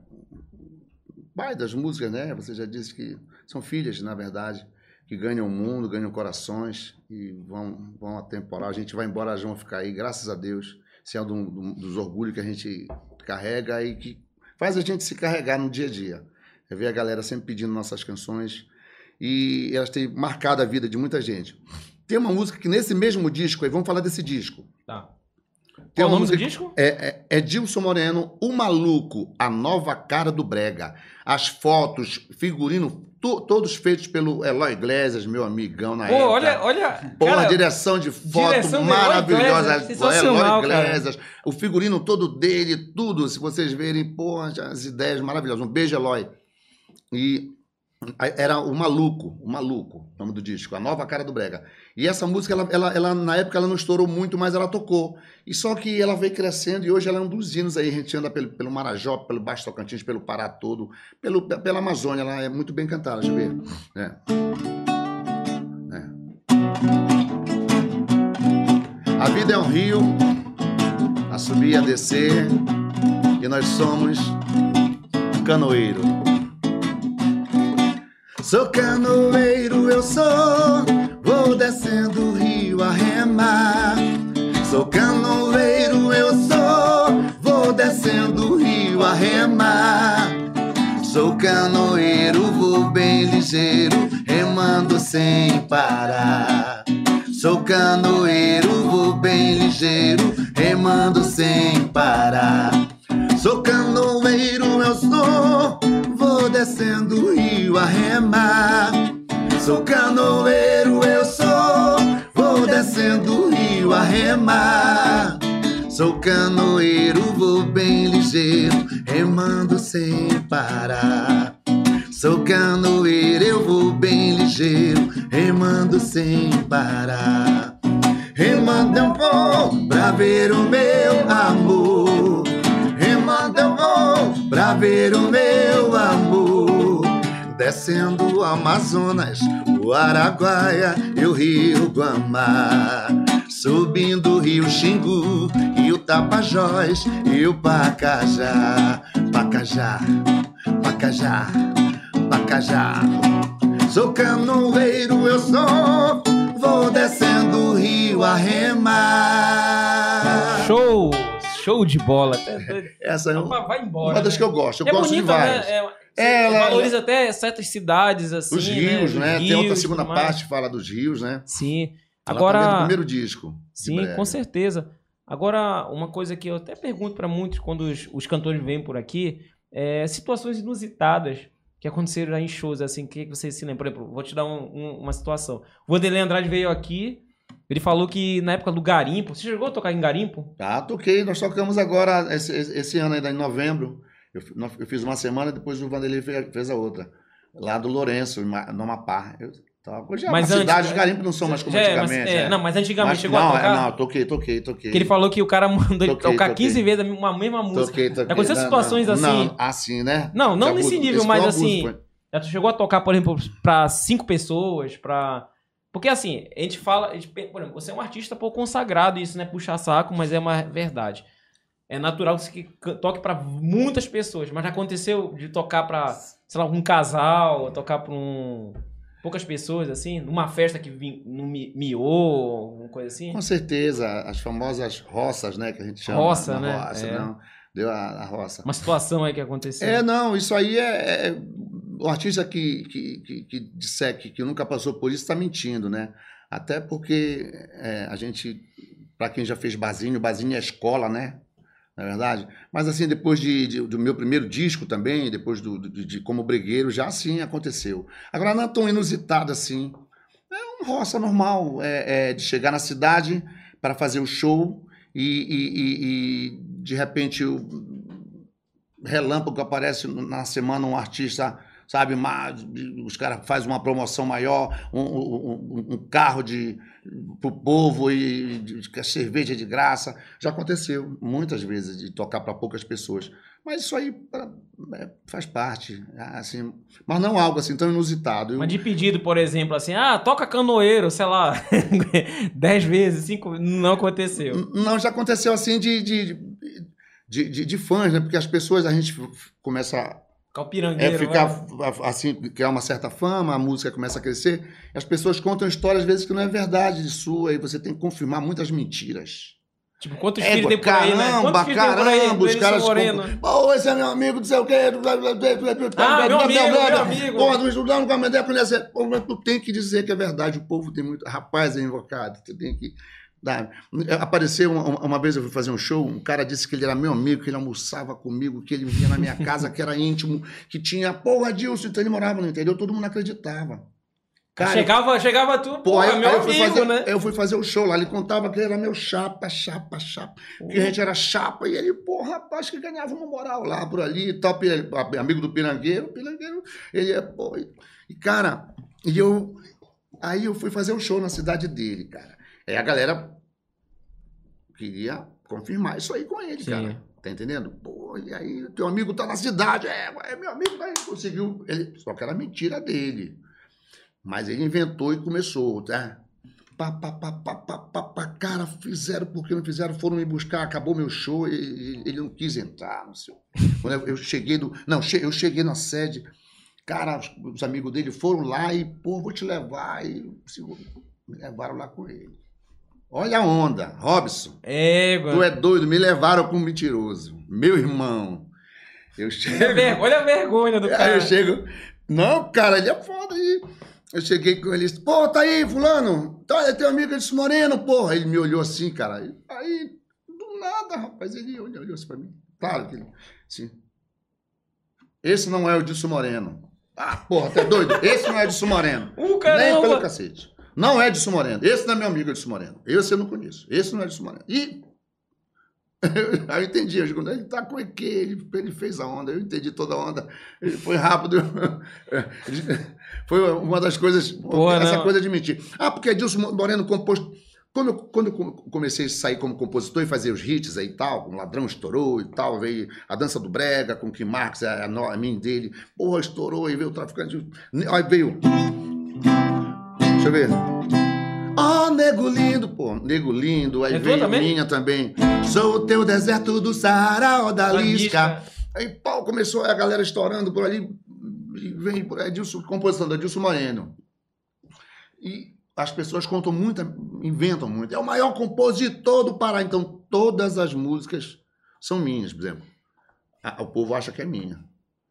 pai das músicas, né? Você já disse que são filhas, na verdade, que ganham o mundo, ganham corações e vão, vão a temporal. A gente vai embora, elas vão ficar aí, graças a Deus. Esse é do- do- dos orgulhos que a gente carrega e que faz a gente se carregar no dia a dia. É ver a galera sempre pedindo nossas canções e elas têm marcado a vida de muita gente. Tem uma música que nesse mesmo disco, aí vamos falar desse disco. Tá. Tem Qual o nome do disco? É, é, é Dilson Moreno, O Maluco, a nova cara do Brega. As fotos, figurino, to- todos feitos pelo Eloy Iglesias, meu amigão na Pô, época. olha, olha. Pô, cara, a direção de foto direção maravilhosa. Iglesias, Eloy cara. Iglesias, o figurino todo dele, tudo. Se vocês verem, pô, as ideias maravilhosas. Um beijo, Eloy. E era o Maluco, o Maluco, o nome do disco, a nova cara do Brega. E essa música, ela, ela, ela, na época, ela não estourou muito, mas ela tocou. E só que ela veio crescendo e hoje ela é um dos hinos aí. A gente anda pelo, pelo Marajó, pelo Baixo Tocantins, pelo Pará todo, pelo, pela Amazônia. Ela é muito bem cantada, deixa eu ver. É. É. A vida é um rio, a subir e a descer, e nós somos canoeiro. Sou canoeiro, eu sou, vou descendo o rio a remar. Sou canoeiro, eu sou, vou descendo o rio a remar. Sou canoeiro, vou bem ligeiro, remando sem parar. Sou canoeiro, vou bem ligeiro, remando sem parar. Sou canoeiro, eu sou, vou descendo o rio a remar. Sou canoeiro, eu sou, vou descendo o rio a remar. Sou canoeiro, vou bem ligeiro, remando sem parar. Sou canoeiro, eu vou bem ligeiro, remando sem parar. Remando eu vou pra ver o meu amor. Remando eu vou pra ver o meu. Descendo o Amazonas, o Araguaia e o Rio Guamá. Subindo o Rio Xingu e o Tapajós e o Pacajá. Pacajá, Pacajá, Pacajá. Sou canoeiro, eu sou. Vou descendo o rio a remar. Show! Show de bola. Essa é um- Vai- embora. uma das né? que eu gosto. Eu é gosto de bonita, várias. né? É, É, ela- valoriza até certas cidades, assim. Os rios, Os né? Tem outra rios, segunda parte que fala dos rios, né? Sim. Também do Agora. primeiro disco. Sim, com certeza. Agora, uma coisa que eu até pergunto pra muitos quando os, os cantores vêm por aqui é situações inusitadas que aconteceram aí em shows, assim, que você se lembra. Por exemplo, vou te dar um- um- uma situação. O Vanderlei Andrade veio aqui, ele falou que na época do Garimpo, você chegou a tocar em Garimpo? Ah, toquei. Nós tocamos agora, esse, esse- esse ano ainda, em novembro. Eu, eu fiz uma semana, depois o Vanderlei fez, a outra. Lá do Lourenço, no Amapá. Eu, toco. Hoje é Mas uma antes- cidade, os garimpos não são mais como é, mas- antigamente. é, é. Não, mas antigamente Mas- chegou não, a tocar? é, não, toquei, toquei, toquei. Que ele falou que o cara mandou ele Toquei, tocar toquei. 15 vezes uma mesma música. Toquei, toquei. aconteceu Não, situações não, assim? Não, assim, né? Não, não Esse nesse nível, mas abuso, assim, foi. Já chegou a tocar, por exemplo, pra cinco pessoas, pra. Porque assim, a gente fala. a gente por exemplo, você é um artista pouco consagrado, isso não é puxar saco, mas é uma verdade. É natural que toque pra muitas pessoas, mas já aconteceu de tocar pra, sei lá, um casal, tocar pra um. Poucas pessoas, assim, numa festa que vim, no mi- miou, alguma coisa assim. Com certeza, as famosas roças, né, que a gente chama. Roça, né? Roça, É. não. Deu a, a roça. Uma situação aí que aconteceu. É, não, isso aí é. é o artista que, que, que, que disser que, que nunca passou por isso está mentindo, né? Até porque é, a gente, para quem já fez barzinho, barzinho é escola, né? Na é verdade? Mas assim, depois de, de- do meu primeiro disco também, depois do, de, de Como Bregueiro, já assim aconteceu. Agora não é tão inusitado assim. É uma roça normal, é, é de chegar na cidade para fazer o show e, e- e- e, de repente o relâmpago aparece na semana um artista sabe mas os caras fazem uma promoção maior um, um- um- carro de pro povo e de, cerveja é de graça já aconteceu muitas vezes de tocar para poucas pessoas mas isso aí pra- é, faz parte assim mas não algo assim tão inusitado Eu- Mas de pedido, por exemplo, assim, ah, toca canoeiro, sei lá, dez vezes, cinco, não aconteceu. Não, já aconteceu assim de, de, de, de- de fãs, né? Porque as pessoas, a gente começa Ficar o pirangueiro. é, ficar vai. f- assim, criar uma certa fama, a música começa a crescer, as pessoas contam histórias, às vezes, que não é verdade de sua, e você tem que confirmar muitas mentiras. Tipo, quantos É, filhos tem por aí, né? caramba, Quantos filhos tem por aí? caramba, os caras compram. Pô, esse é meu amigo, não sei o quê. Ah, meu amigo, meu amigo. Pô, não estudando com a tu tem que dizer que é verdade. O povo tem muito. Rapaz, é invocado. Tu tem que Apareceu uma, uma vez eu fui fazer um show, um cara disse que ele era meu amigo, que ele almoçava comigo, que ele vinha na minha casa, que era íntimo, que tinha, porra, Dilson, então ele morava no interior, todo mundo acreditava. Cara, chegava, chegava tu, Pô, porra, aí, meu aí eu, fui amigo, fazer, né? eu fui fazer o show lá, ele contava que ele era meu chapa, chapa, chapa. Que a gente era chapa, e ele, porra, rapaz, que ganhava uma moral lá por ali e tal, pira- amigo do Pirangueiro, Pirangueiro, ele é, pô, e, e, cara, e eu, aí eu fui fazer o show na cidade dele, cara. Aí a galera queria confirmar isso aí com ele, Sim. cara. Tá entendendo? Pô, e aí, teu amigo tá na cidade, é, é meu amigo, aí conseguiu, ele, só que era mentira dele. Mas ele inventou e começou, tá? Pá, pá, pá, pá, pá, pá, pá, cara, fizeram porque não fizeram, foram me buscar, acabou meu show, e- e- ele não quis entrar, não sei. Quando eu, eu cheguei do. Não, eu cheguei na sede, cara, os, os amigos dele foram lá e, pô, vou te levar. E se- me levaram lá com ele. Olha a onda, Robson. É, Tu é doido, me levaram como mentiroso. Meu irmão. Eu chego. Olha a vergonha do Aí cara. eu chego. Não, cara, ele é foda aí. Eu cheguei com ele disse, pô, tá aí, fulano. Tá, é teu amigo Edson Moreno, porra. Ele me olhou assim, cara. Aí, aí, do nada, rapaz, ele olhou, olhou assim pra mim. Claro que ele. Assim. Esse não é o Edson Moreno. Ah, porra, tá doido? Esse não é Edson Moreno. Uh, Nem pelo cacete. Não é Edson Moreno. Esse não é meu amigo Edson Moreno. Esse eu não conheço. Esse não é Edson Moreno. E. Eu entendi. Eu digo, ele tá com o quê? Ele, ele fez a onda. Eu entendi toda a onda. Ele foi rápido. Foi uma das coisas. Essa não. coisa de mentir. Ah, porque Edilson Moreno compôs. Quando eu, quando eu com- comecei a sair como compositor e fazer os hits aí e tal, o Ladrão estourou e tal, veio a Dança do Brega com o Kim Marx, a, a, a mim dele, porra, estourou, aí veio o Traficante. Aí veio. Deixa eu ver. Ó, nego lindo, pô, nego lindo, aí É veio também? minha também. Sou o teu deserto do Saara, ó da Da Lisca. Aí, pau, começou a galera estourando por ali. E vem por Edilson, composição do Edilson Moreno. E as pessoas contam muito, inventam muito. É o maior compositor do Pará. Então, todas as músicas são minhas, por exemplo. Ah, O povo acha que é minha.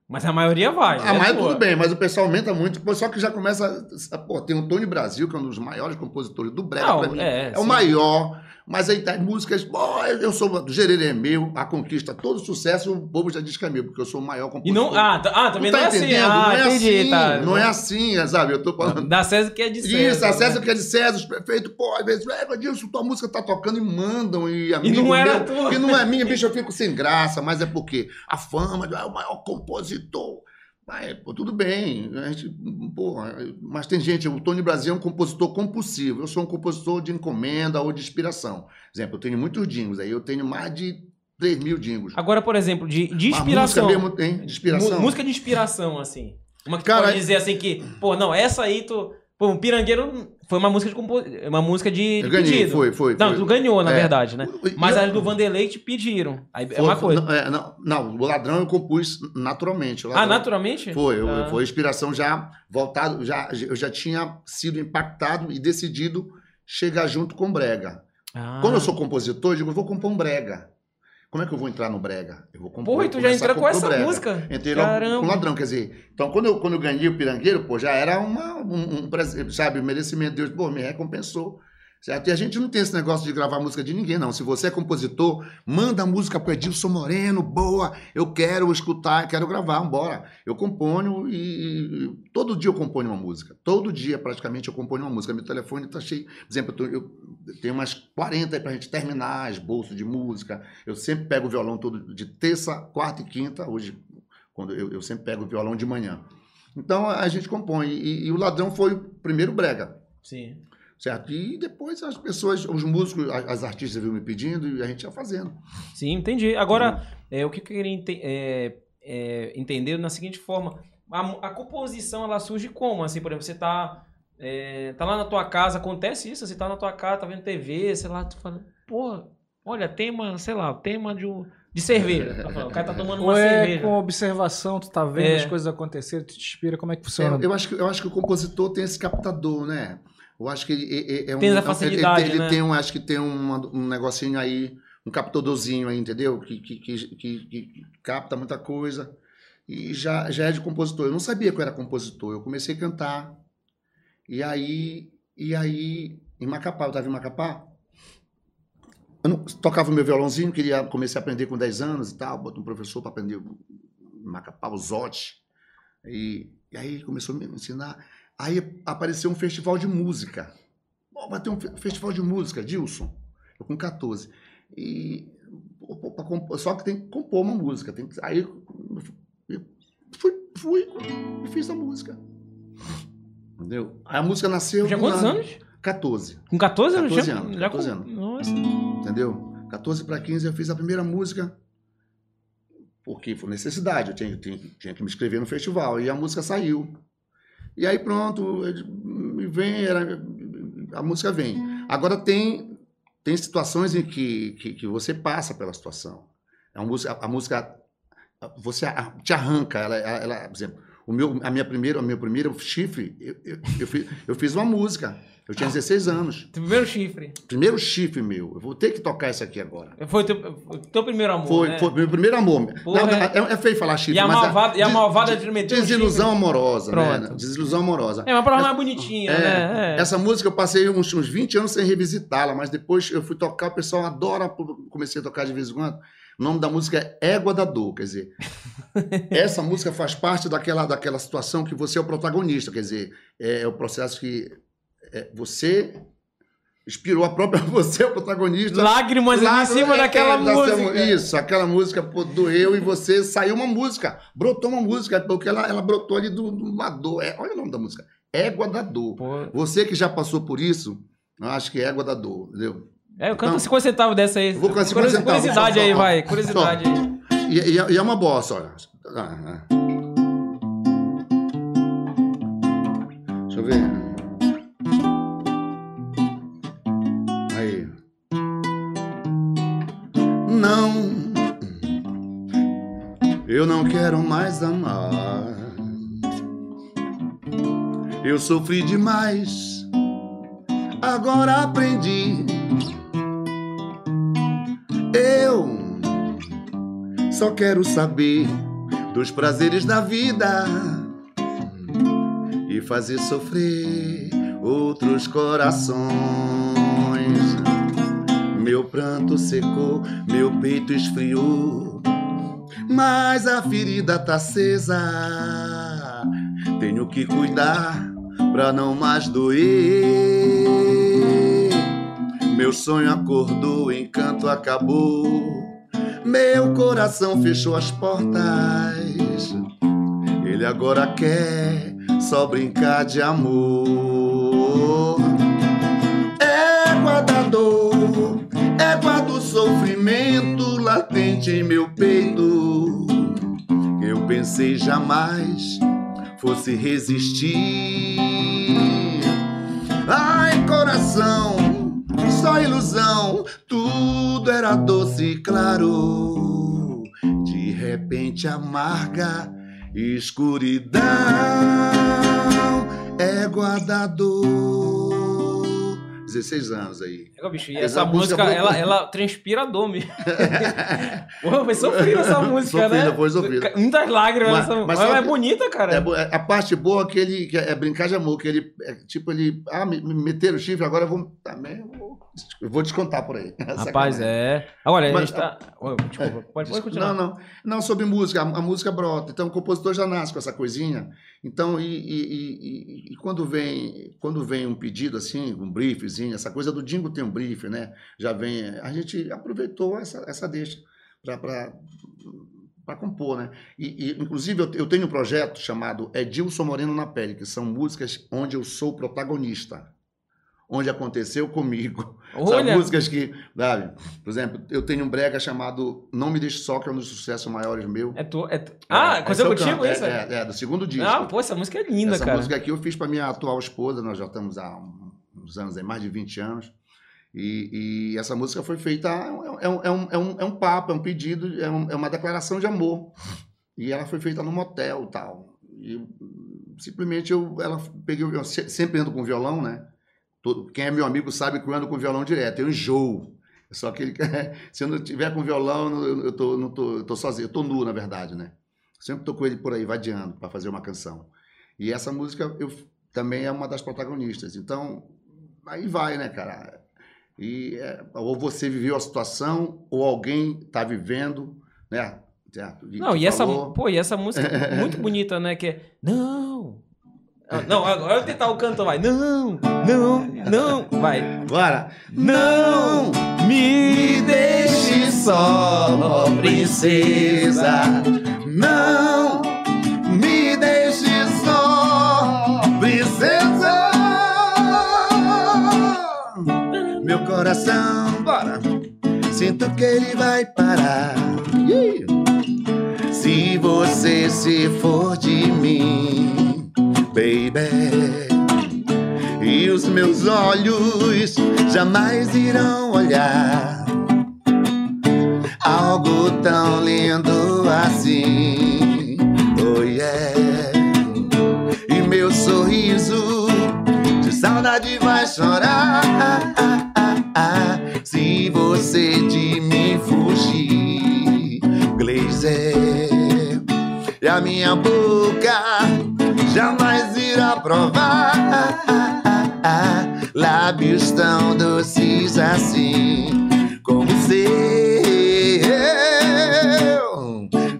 Mas a maioria vai. Ah, é mas tua. tudo bem, mas o pessoal aumenta muito. Só que já começa. a- Pô, tem o Tony Brasil, que é um dos maiores compositores do Brega, Não, mim. é, É, o maior. Mas aí tá músicas. Pô, eu sou do Gererê é meu, a conquista, todo sucesso, o povo já diz que é meu, porque eu sou o maior E compositor. não. Ah, tá- ah também Não não, tá é assim. entendendo? Ah, não é entendi, assim, tá. Não é assim, sabe? Eu tô falando. Da César que é de César. Isso, a César né? que é de César, os prefeitos, pô, às vezes, é, Edilson, tua música tá tocando e mandam, e amigo não era meu, tua. que não é minha, bicho, eu fico sem graça, mas é porque a fama, é o maior compositor. Mas, pô, tudo bem, a gente, pô, mas tem gente, o Tony Brasil é um compositor compulsivo, eu sou um compositor de encomenda ou de inspiração. Por exemplo, eu tenho muitos dingos, aí eu tenho mais de 3 mil dingos. Agora, por exemplo, de, de Mas inspiração. música mesmo, hein? De inspiração. Música de inspiração, assim. Uma que Cara, pode dizer assim que, pô, não, essa aí tu. Pô, o Pirangueiro foi uma música de compo... uma música de, eu de ganhei, pedido. foi, foi. Não, foi. tu ganhou, na É. verdade, né? Mas e- as do Vanderlei te pediram. Aí é Foi- uma coisa. Não, é, não, não, o ladrão eu compus naturalmente. ah, naturalmente? Foi, eu- Ah. foi inspiração já voltado, já, eu já tinha sido impactado e decidido chegar junto com o Brega. Ah. Quando eu sou compositor, eu digo, eu vou compor um Brega. Como é que eu vou entrar no Brega? Eu vou compor. Porra, tu já entrou com essa Brega. música? Entrei logo Caramba. com ladrão, quer dizer. Então, quando eu, quando eu ganhei o Pirangueiro, pô, já era uma, um, um sabe, merecimento. Deus, pô, me recompensou. Certo? E a gente não tem esse negócio de gravar música de ninguém, não. Se você é compositor, manda a música pro Edilson Moreno, boa, eu quero escutar, quero gravar, bora. Eu componho e, e todo dia eu componho uma música. Todo dia, praticamente, eu componho uma música. Meu telefone tá cheio. Por exemplo, eu, tô- eu tenho umas 40 aí pra gente terminar, esboço de música. Eu sempre pego o violão todo de terça, quarta e quinta. Hoje, quando eu, eu sempre pego o violão de manhã. Então a gente compõe. E, e o Ladrão foi o primeiro brega, Sim. Certo? E depois as pessoas, os músicos, as, as artistas vinham me pedindo e a gente ia fazendo. Sim, entendi. Agora, é, o que eu queria ente- é, é, entender na seguinte forma: a, a composição ela surge como? Assim, por exemplo, você tá, é, tá lá na tua casa, acontece isso? Você tá na tua casa, tá vendo TV, sei lá, tu fala, pô, olha, tema, sei lá, tema de, um- de cerveja. Tá o cara tá tomando uma Ou é cerveja. com observação, tu tá vendo É. as coisas acontecerem, tu te inspira, como é que funciona? É, eu, acho que, eu acho que o compositor tem esse captador, né? Eu acho que ele é, é- um. Tem essa um- facilidade, ele, ele né? tem um, acho que tem uma- um negocinho aí, um captadorzinho aí, entendeu? Que, que, que, que- capta muita coisa. E já, já é de compositor. Eu não sabia que eu era compositor. Eu comecei a cantar. E aí, e aí em Macapá, eu estava em Macapá, eu não- tocava meu violãozinho, queria comecei a aprender com 10 anos e tal, botei um professor para aprender o Macapá, o Zote. E, e aí começou a me ensinar. Aí apareceu um festival de música. Pô, vai ter um fe- festival de música, Dilson. Eu com 14. E só que tem que compor uma música. Tem que, aí fui, fui e fiz a música. Entendeu? Aí a música nasceu. Do quantos nada. anos? 14. Com 14 anos? 14 já- anos, já 14 com- anos. Nossa. entendeu? 14 para 15 eu fiz a primeira música, porque foi necessidade, eu tinha, tinha, tinha que me inscrever no festival, e a música saiu. E aí pronto, vem, era, a música vem. Agora tem, tem situações em que, que, que você passa pela situação. A música, a música você te arranca, ela, ela, por exemplo, o meu, a minha primeira, o meu primeiro chifre, eu, eu, eu, fiz, eu fiz uma música, eu tinha 16 anos. Teu primeiro chifre. Primeiro chifre meu. Eu vou ter que tocar isso aqui agora. Foi teu, teu primeiro amor, Foi, né? foi meu primeiro amor. Porra, Não, é. é, é feio falar chifre, E a mas malvada- e a de- malvada de- um Desilusão amorosa, né? Pronto. Desilusão amorosa. É uma palavra mais bonitinha, É, né? É. Essa música eu passei uns, uns 20 anos sem revisitá-la, mas depois eu fui tocar, o pessoal adora, comecei a tocar de vez em quando. O nome da música é Égua da Dor, quer dizer, essa música faz parte daquela, daquela situação que você é o protagonista, quer dizer, é, o processo que é, você inspirou a própria, você é o protagonista. Lágrimas Lá- em cima é, daquela é, música. Isso, aquela música pô, doeu e você saiu uma música. Brotou uma música, porque ela, ela brotou ali do, do uma dor. É, olha o nome da música. Égua da dor. Pô, Você que já passou por isso, eu acho que é égua da dor, entendeu? É, eu canto Então, 50 centavos dessa aí. vou cantar 50 Curiosi- centavos, Curiosidade aí, vai. Curiosidade aí. E, e é- e é uma bossa, olha. Ah, ah. Deixa eu ver. Aí. Não. Eu não quero mais amar. Eu sofri demais. Agora aprendi. Eu só quero saber dos prazeres da vida e fazer sofrer outros corações. Meu pranto secou, meu peito esfriou, mas a ferida tá acesa. Tenho que cuidar pra não mais doer. Meu sonho acordou, o encanto acabou. Meu coração fechou as portas. Ele agora quer só brincar de amor. Égua da dor, égua do sofrimento latente em meu peito. Eu pensei jamais fosse resistir. Ai, coração, só ilusão, tudo era doce e claro. De repente amarga escuridão, égua da dor. 16 anos aí. É, bicho, e Essa essa música música, ela, ela transpira dome. Pô, foi sofrida essa música, Sofrida, né? foi sofrida. Muitas lágrimas. Mas- essa... mas ela é bonita, cara. É, é- a parte boa é que ele que é brincar de amor, que ele, é, tipo, ele, ah, me, me meteram o chifre, agora eu vou, também, eu vou, eu vou descontar por aí. Rapaz, é. Agora, a Mas- gente tá. Ô, Desculpa, pode, pode continuar. Não, não. Não, sobre música. A, a música brota. Então, o compositor já nasce com essa coisinha. Então, e, e- e- e- quando, vem, quando vem um pedido assim, um briefzinho, essa coisa do Dingo tem um brief, né? Já vem. A gente aproveitou essa, essa deixa para compor, né? E, inclusive, eu, eu tenho um projeto chamado Edilson Moreno na Pele, que são músicas onde eu sou protagonista. Onde aconteceu comigo. São Olha, músicas que, sabe? Por exemplo, eu tenho um brega chamado Não Me Deixe Só, que é um dos suceitos maiores meu. é tu. É tu... Ah, É, aconteceu contigo canto, isso? É, é, é, do segundo disco. Ah, pô, essa música é linda, Essa cara. música aqui eu fiz para minha atual esposa, nós já estamos há uns anos, aí, mais de 20 anos. E, e essa música foi feita, é um, é um, é um, é um, é um papo, é um pedido, é, um- é uma declaração de amor. E ela foi feita num motel e tal. E simplesmente eu ela peguei, eu se- sempre ando com violão, né? Todo- quem é meu amigo sabe que eu ando com violão direto, eu enjoo. Só que se eu não tiver com violão, eu, tô, não tô, eu tô sozinho, eu tô nu, na verdade, né? Sempre tô com ele por aí, vadiando, para fazer uma canção. E essa música eu, também é uma das protagonistas. Então, aí vai, né, cara? E é, ou você viveu a situação, ou alguém está vivendo, né? Certo? Não, tu e essa, pô, e essa música é muito bonita, né? Que é. Não! Ah, Não, agora eu vou tentar o canto, vai. Não, não, não, vai. Bora! Não me deixe só, princesa. Não me deixe só, princesa. Meu coração, bora. Sinto que ele vai parar. Se você se for de mim, baby. E os meus olhos jamais irão olhar algo tão lindo assim. Oh yeah. E meu sorriso de saudade vai chorar. Se você de mim fugir, Glazer. E a minha boca jamais irá provar lábios tão doces assim como seu.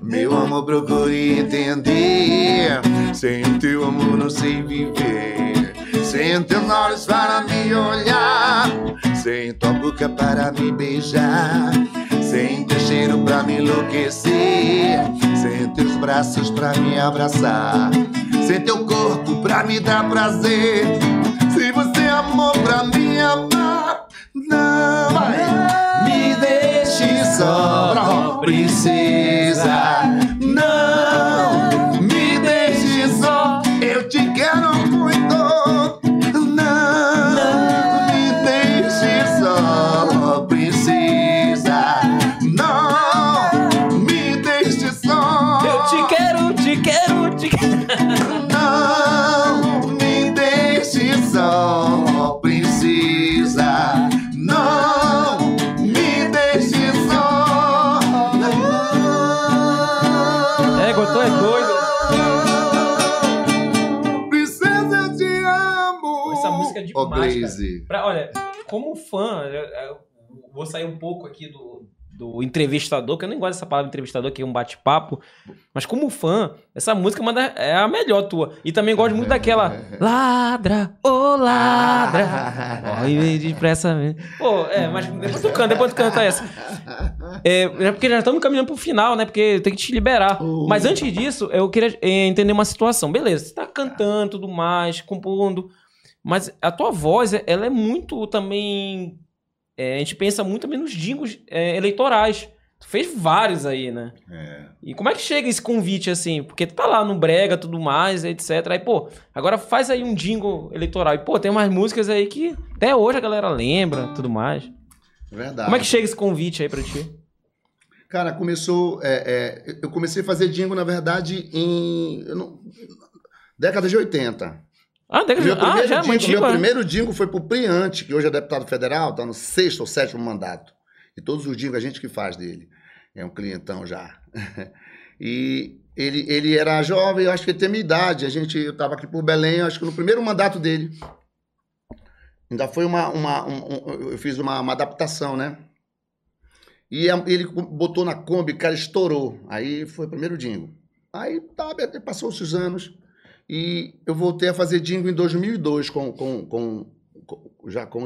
Meu amor, procure entender. Sem o teu amor, não sei viver. Sem teus olhos para me olhar. Sem tua boca para me beijar. Sem teu cheiro pra me enlouquecer. Sem teus braços pra me abraçar. Sem teu corpo pra me dar prazer. Se você amou pra me amar, não me deixe só. Não música Ô, demais. Glaze. Pra- olha, como fã, vou sair um pouco aqui do, do entrevistador, que eu nem gosto dessa palavra entrevistador, que é um bate-papo. Mas como fã, essa música é é a melhor tua. E também gosto muito daquela Ladra, ô ladra. Corre depressa. Pô, é, mas depois tu canta, depois tu canta essa. É, é porque já estamos caminhando pro final, né? Porque tem que te liberar. Oh. Mas antes disso, eu queria é, entender uma situação. Beleza, você tá cantando tudo mais, compondo. Mas a tua voz, é- ela é muito também. é, a gente pensa muito também nos jingles é, eleitorais. Tu fez vários aí, né? É. E como é que chega esse convite assim? Porque tu tá lá no Brega, tudo mais, etc. Aí, pô, agora faz aí um jingle eleitoral. E, pô, tem umas músicas aí que até hoje a galera lembra, tudo mais. Verdade. Como é que chega esse convite aí pra ti? Cara, começou. é, é, eu comecei a fazer jingle, na verdade, em. não- década de 80. Ah, década de... Meu ah primeiro, já é muito meu é? primeiro jingle foi pro Priante, que hoje é deputado federal, tá no sexto ou sétimo mandato. E todos os jingles a gente que faz dele. É um clientão já. e ele, ele era jovem, eu acho que ele tem minha idade. A gente, eu tava aqui por Belém, acho que no primeiro mandato dele. Ainda foi uma. uma um- um- eu fiz uma, uma adaptação, né? E ele botou na Kombi, cara, estourou. Aí foi o primeiro jingle. Aí tá, até passou os anos. E eu voltei a fazer jingle em 2002 com, com, com, com- já com,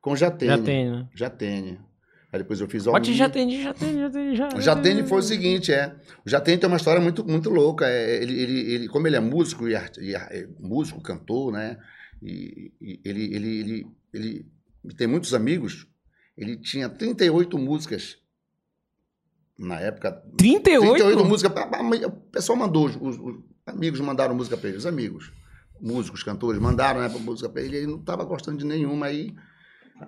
com Jatene. Já tem, né? Jatene. Aí depois eu fiz Pode já tem, já tem, já. o Jatene foi o seguinte, é. O Jatene tem uma história muito, muito louca. É, ele, ele, ele, como ele é músico e, art- e é músico, cantor, né? E, e ele, ele, ele, ele tem muitos amigos. Ele tinha 38 músicas na época. 38? 38 músicas. O pessoal mandou, os- os amigos mandaram música para ele, os amigos, músicos, cantores, mandaram né, música para ele, ele não estava gostando de nenhuma. Aí,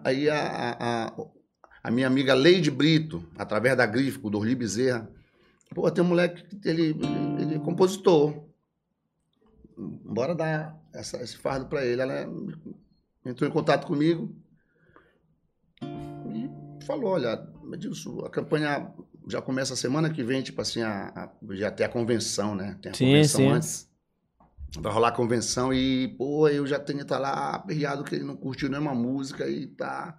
aí a, a, a, a minha amiga Leide Brito, através da Grife, com o Dorli Bezerra, pô, tem um moleque, que ele, ele, ele é compositor. Bora dar essa, esse fardo para ele. Ela entrou em contato comigo e falou, olha, Edilson, a campanha já começa a semana que vem, tipo assim, a, a- já tem a convenção, né? Tem a Sim, convenção sim. antes. Vai rolar a convenção e, pô, eu já tenho que estar lá aperreado que ele não curtiu nenhuma música e tá.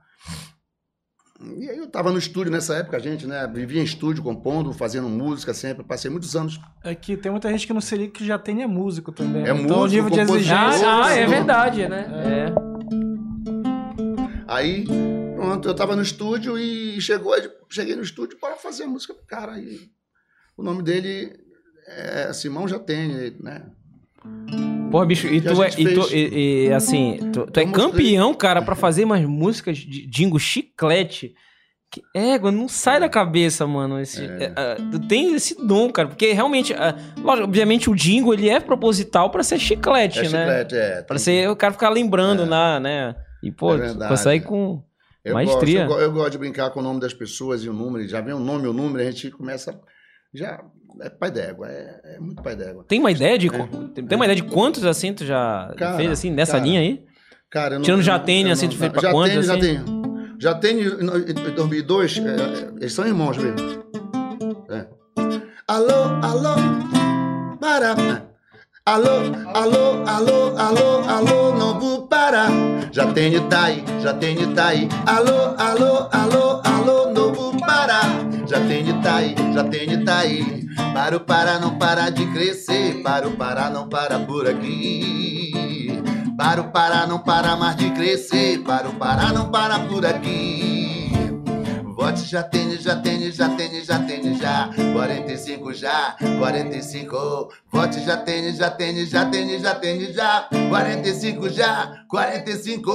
E aí eu tava no estúdio nessa época, a gente, né? Vivia em estúdio, compondo, fazendo música sempre. Passei muitos anos. É que tem muita gente que não seria que já tem é músico também. É? Então o músico, nível de exigência. Ah, ah, é verdade, né? É. Aí, pronto, eu tava no estúdio e chegou, cheguei no estúdio para fazer música do cara. E o nome dele é Simão Jatene, né? Porra, bicho, e tu é. E, tu, e- e, assim, tu, tu é campeão, cara, pra fazer umas músicas de Dingo chiclete. Que égua, não sai da cabeça, mano. Esse, é, ah, tu tem esse dom, cara. Porque realmente, lógico, obviamente, o Dingo ele é proposital pra ser chiclete, É né? chiclete, é. Pra tem- ser o cara ficar lembrando É. lá, né? E, pô, É verdade. consegue com. Eu Maestria. Gosto, eu, eu gosto de brincar com o nome das pessoas e o número. Já vem o nome e o número, a gente começa. Já. É pai d'égua, é, é muito pai d'égua. Tem uma ideia de. É. Tem tem uma ideia de quantos assim tu já Cara, fez assim, nessa cara, linha aí? Cara, não, Tirando já tem, assim, não- tu fez pra já quantos, já assim? tem. Já tem em em 2002, é, eles são irmãos mesmo. É. Alô, alô, para. Alô, alô, alô, alô, alô, não vou parar. Já tem Itaí, já tem Itaí. Alô, alô, alô, alô, não vou parar. Já tem Itaí, já tem Itaí. Para o para não parar de crescer. Para o para não para por aqui. Para o Pará não para mais de crescer. Para o Pará não para por aqui. Vote já tem, já tem, já tem, já tem, já. 45 já, 45. Vote já tem, já tem, já tem, já tem, já. 45 já, 45.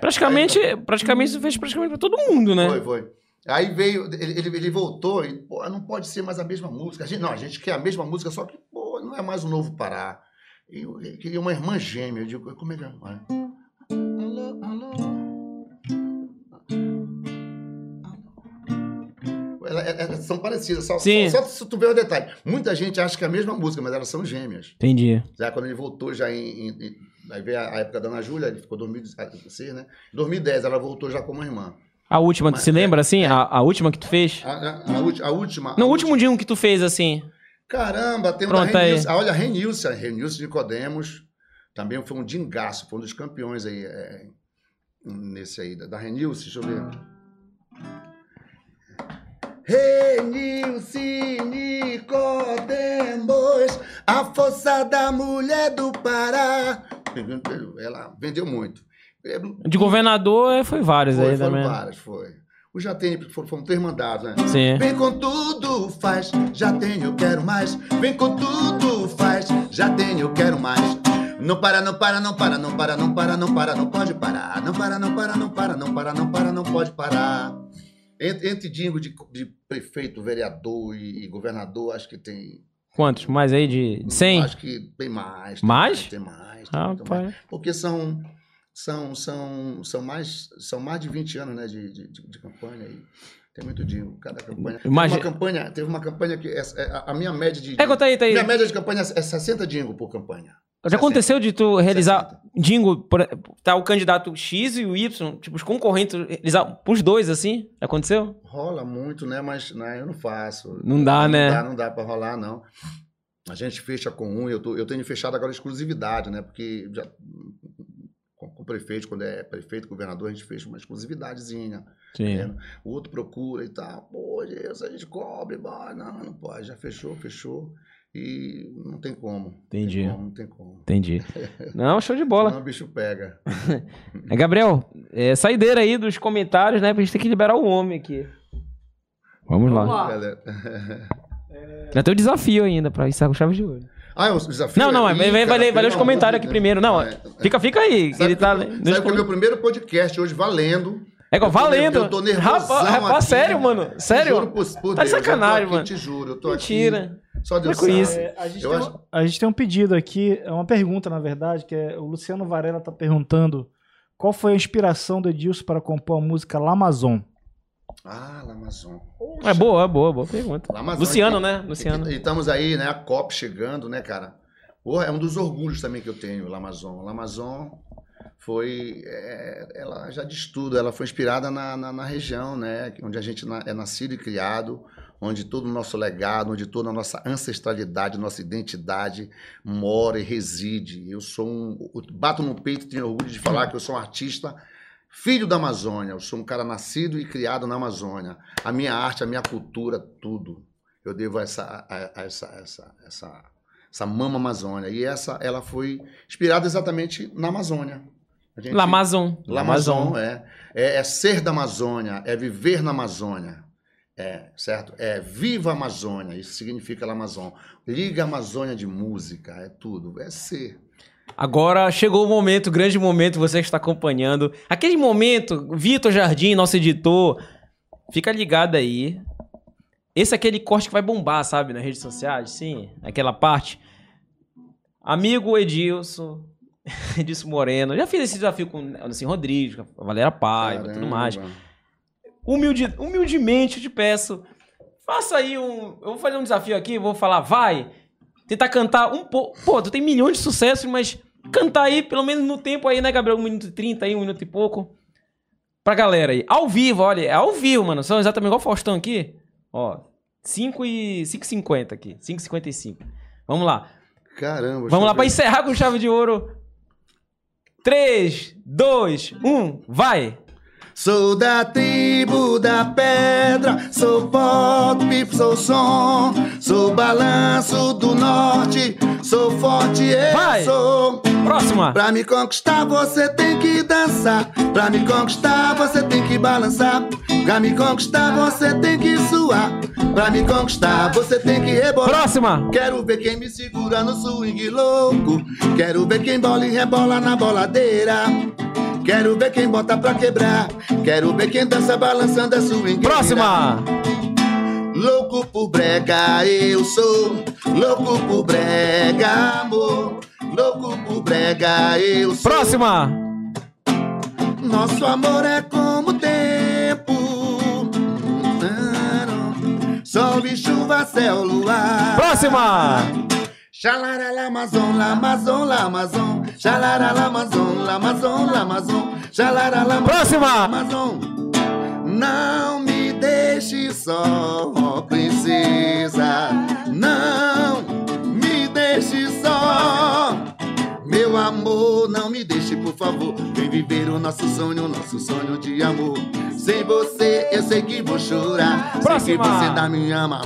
Praticamente, praticamente tu fez praticamente pra todo mundo, né? Foi, foi. Aí veio, ele, ele, ele voltou e, pô, não pode ser mais a mesma música. A gente, não, a gente quer a mesma música, só que, pô, não é mais o Novo Pará. E Eu, eu queria uma irmã gêmea. Eu digo, como é que é? Ela- ela- elas são parecidas, só, Sim. só, só se tu ver o detalhe. Muita gente acha que é a mesma música, mas elas são gêmeas. Entendi. Já quando ele voltou, já em. em- em- aí veio a, a época da Ana Júlia, ele ficou em 2016, né? Em 2010, ela voltou já como irmã. A última, tu se é- lembra, assim? A, a última que tu fez? A, a- última. No a último dia que tu fez, assim. Caramba, tem um Pronto, da. Renilson. Ah, olha, Renilson, Renilson Nicodemos. Também foi um dingaço, foi um dos campeões aí. é, nesse aí, da, da Renilson, deixa eu ver. Nicodemos, a força da mulher do Pará. Ela vendeu muito. É, De governador eh, foi vários Foi, aí foram também. várias, foi. O Jatene foram, foram três mandados, né? Sim. Vem com tudo, faz, já tenho, quero mais. Vem com tudo, faz, já tenho, quero mais. Não para, não para, não para, não para, não para, não para, não pode parar. Não para, não para, não para, não para, não para, não pode parar. Entre, entre dingo de, de prefeito, vereador e, e governador, acho que tem. Quantos? Mais aí de de 100? Acho que tem mais. tem Mais? Tem mais. Tem muito mais. Rapaz. Porque são, são, são, são, mais, são mais de 20 anos né, de, de, de- campanha aí. Tem muito dinheiro, cada campanha. Imagina- Teve uma campanha, teve uma campanha que é, a, a minha média de. É, conta aí, tá aí. Minha média de campanha é 60 dingo por campanha. Já aconteceu de tu realizar. 60. Dingo, por- tá o candidato X e o Y, tipo, os concorrentes, realizar pros dois, assim? Aconteceu? Rola muito, né? Mas né, eu não faço. Não dá, né? Não dá, não dá pra rolar, não. A gente fecha com um, eu, tô, eu tenho fechado agora exclusividade, né? Porque já, com, com o prefeito, quando é prefeito, governador, a gente fecha uma exclusividadezinha. Sim. né? O outro procura e tal. Pô, Deus, a gente cobre, boy. não, não pode. Já fechou, fechou. E não tem como. Entendi. Não tem como, não tem como. Entendi. Não, show de bola. Senão o bicho pega. É, Gabriel, é, saideira aí dos comentários, né? Pra gente ter que liberar o homem aqui. Vamos lá. Vamos lá. Galera. Já tem o desafio ainda pra encerrar com chave de ouro. Ah, é um desafio? Não, não, Ih, vai, vai, cara, vai, vai ler os comentários aqui primeiro. Não, É, fica, fica aí. Sabe, ele tá. que, sabe que é o meu primeiro podcast hoje valendo. É igual, valendo. eu tô nervosão Rapaz, rapaz, aqui. sério, mano? Sério? Juro por, por Tá de Deus, eu tô sacanagem, aqui, mano. Te juro, eu tô Mentira. aqui. Só Deus Para com sabe. isso. É, a, gente Eu tem, acho- um- a gente tem um pedido aqui, é uma pergunta, na verdade, que é o Luciano Varela tá perguntando qual foi a inspiração do Edilson para compor a música Lamazon. Ah, Lamazon. É boa, é boa, boa pergunta. Lamazon. Luciano, E- né? Luciano. E, e estamos aí, né? A COP chegando, né, cara? Porra, é um dos orgulhos também que eu tenho, Lamazon. Lamazon foi. é, ela já diz tudo, ela foi inspirada na, na, na região, né? Onde a gente na- é nascido e criado, onde todo o nosso legado, onde toda a nossa ancestralidade, nossa identidade mora e reside. Eu sou um. eu Bato no peito tenho orgulho de falar que eu sou um artista filho da Amazônia. Eu sou um cara nascido e criado na Amazônia. A minha arte, a minha cultura, tudo. Eu devo a essa, a, a essa, essa, essa, essa mama Amazônia. E essa, ela foi inspirada exatamente na Amazônia. Gente- Lamazon. Lamazon, é. é. É ser da Amazônia, é viver na Amazônia. É, certo? É viva a Amazônia, isso significa Lamazon. Liga a Amazônia de música, é tudo, é ser. Agora chegou o momento, o grande momento, você que está acompanhando. Aquele momento, Vitor Jardim, nosso editor, fica ligado aí. Esse é aquele corte que vai bombar, sabe, nas redes sociais, sim, aquela parte. Amigo Edilson, Edilson Moreno, já fiz esse desafio com o Anderson Rodrigues, com a Valera Paiva, tudo mais. Humilde- humildemente eu te peço, faça aí um. Eu vou fazer um desafio aqui, vou falar, vai. Tentar cantar um pouco. Pô, tu tem milhões de sucessos, mas cantar aí, pelo menos no tempo aí, né, Gabriel? Um minuto e trinta aí, um minuto e pouco. Pra galera aí. Ao vivo, olha, é ao vivo, mano. São exatamente igual o Faustão aqui. Ó, 5 e 5,50 aqui. 5,55. Vamos lá. Caramba. Vamos lá pra encerrar com chave de ouro. 3, 2, 1, vai! Sou da tribo da pedra, sou pop, sou som, sou balanço do norte, sou forte, eu Vai. sou. Próxima! Pra me conquistar você tem que dançar, pra me conquistar você tem que balançar, pra me conquistar você tem que suar, pra me conquistar você tem que rebolar. Próxima! Quero ver quem me segura no swing louco. Quero ver quem bola e rebola na boladeira. Quero ver quem bota pra quebrar. Quero ver quem dança balançando a swing. Próxima! Louco por brega, eu sou. Louco por brega, amor. Louco por brega, eu sou. Próxima! Nosso amor é como o tempo. Sol e chuva, céu, luar. Próxima! Xalara lamazon, lamazon, lamazon. Xalara lamazon, lamazon, lamazon. Xalara lamazon, Próxima! lamazon. Não me deixe só, ó princesa. Não me deixe só. Meu amor, não me deixe, por favor. Vem viver o nosso sonho, o nosso sonho de amor. Sem você, eu sei que vou chorar. Sei que você ainda me ama.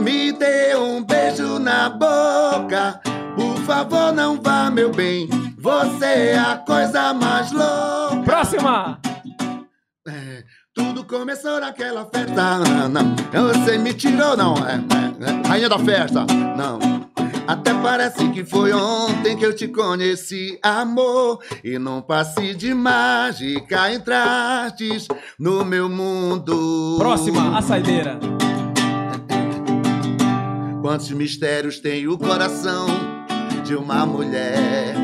Me dê um beijo na boca. Por favor, não vá, meu bem. Você é a coisa mais louca. Próxima! É, tudo começou naquela festa. Não, você me tirou, não. É, é, é, rainha da festa. Não. Até parece que foi ontem que eu te conheci, amor. E num passe de mágica entrastes no meu mundo. Próxima, a saideira. Quantos mistérios tem o coração de uma mulher?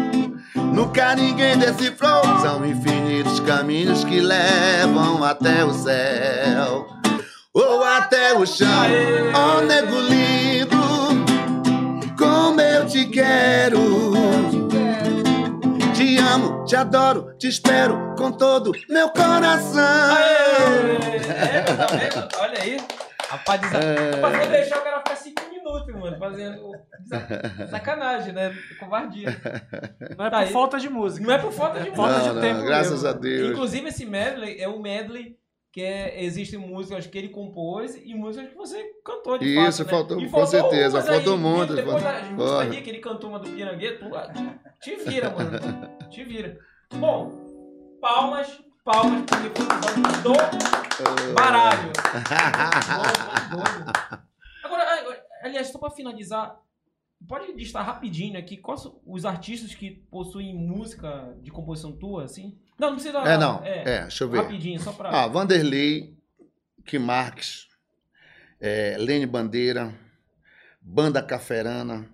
Nunca ninguém decifrou. São infinitos caminhos que levam até o céu ou até o chão. Oh, nego lindo, como eu te quero. Te amo, te adoro, te espero com todo meu coração. Aê! Tá vendo? Olha aí. Rapaz, vou deixar o cara ficar 5 mano, fazendo sa- sacanagem, né? Covardia. Não é Tá por aí. falta de música. Não é por falta de Falta música. de Não, tempo não, graças mesmo. a Deus. Inclusive, esse medley é um medley que é, existem músicas que ele compôs e músicas que você cantou de Isso, fato, né? faltou- E com certeza, faltou muito, Depois faltou- Porra. ali que ele cantou uma do Pirangueiro, tu, ah, te vira, mano. Te vira. Bom, palmas, palmas, porque foi um do baralho. aliás, só pra finalizar, pode listar rapidinho aqui quais os artistas que possuem música de composição tua, assim? Não, não precisa. É, não. É, deixa eu ver. Rapidinho, só pra. Ah, Vanderlei, Kim Marques, é, Lene Bandeira, Banda Caferana,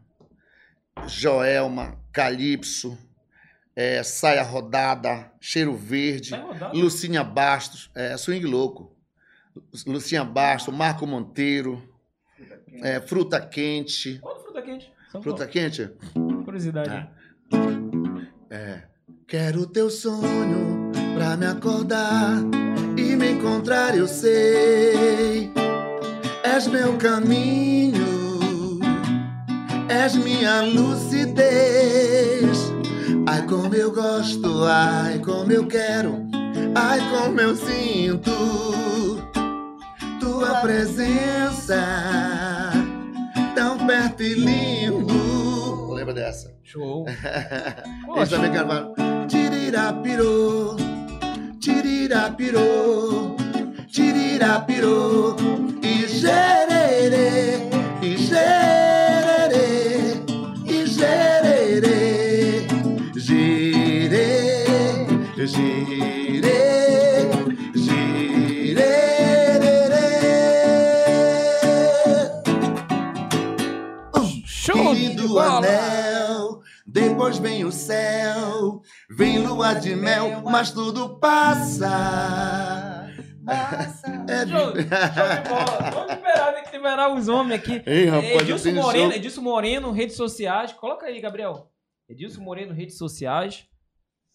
Joelma, Calypso, é, Saia Rodada, Cheiro Verde, rodar. Lucinha Bastos, é, Swing Louco, Lucinha Bastos, Marco Monteiro, é, Fruta Quente. Qual fruta quente? São Fruta Quente? Curiosidade. Ah. É. Quero teu sonho pra me acordar e me encontrar, eu sei. És meu caminho, és minha lucidez. Ai, como eu gosto, ai, como eu quero. Ai, como eu sinto tua presença tão perto e lindo. Lembra dessa? Show. Eles também gravaram. Tirirapirô, tirirapirô, tirirapirô, e gererê, e gererê, e gererê, girê, girê, depois vem o céu, vem lua de mel, mas tudo passa. É Show, show de bola. Vamos liberar, tem que liberar os homens aqui. Ei, rapaz, Edilson Moreno. Edilson Moreno, redes sociais. Coloca aí, Gabriel. Edilson Moreno, redes sociais.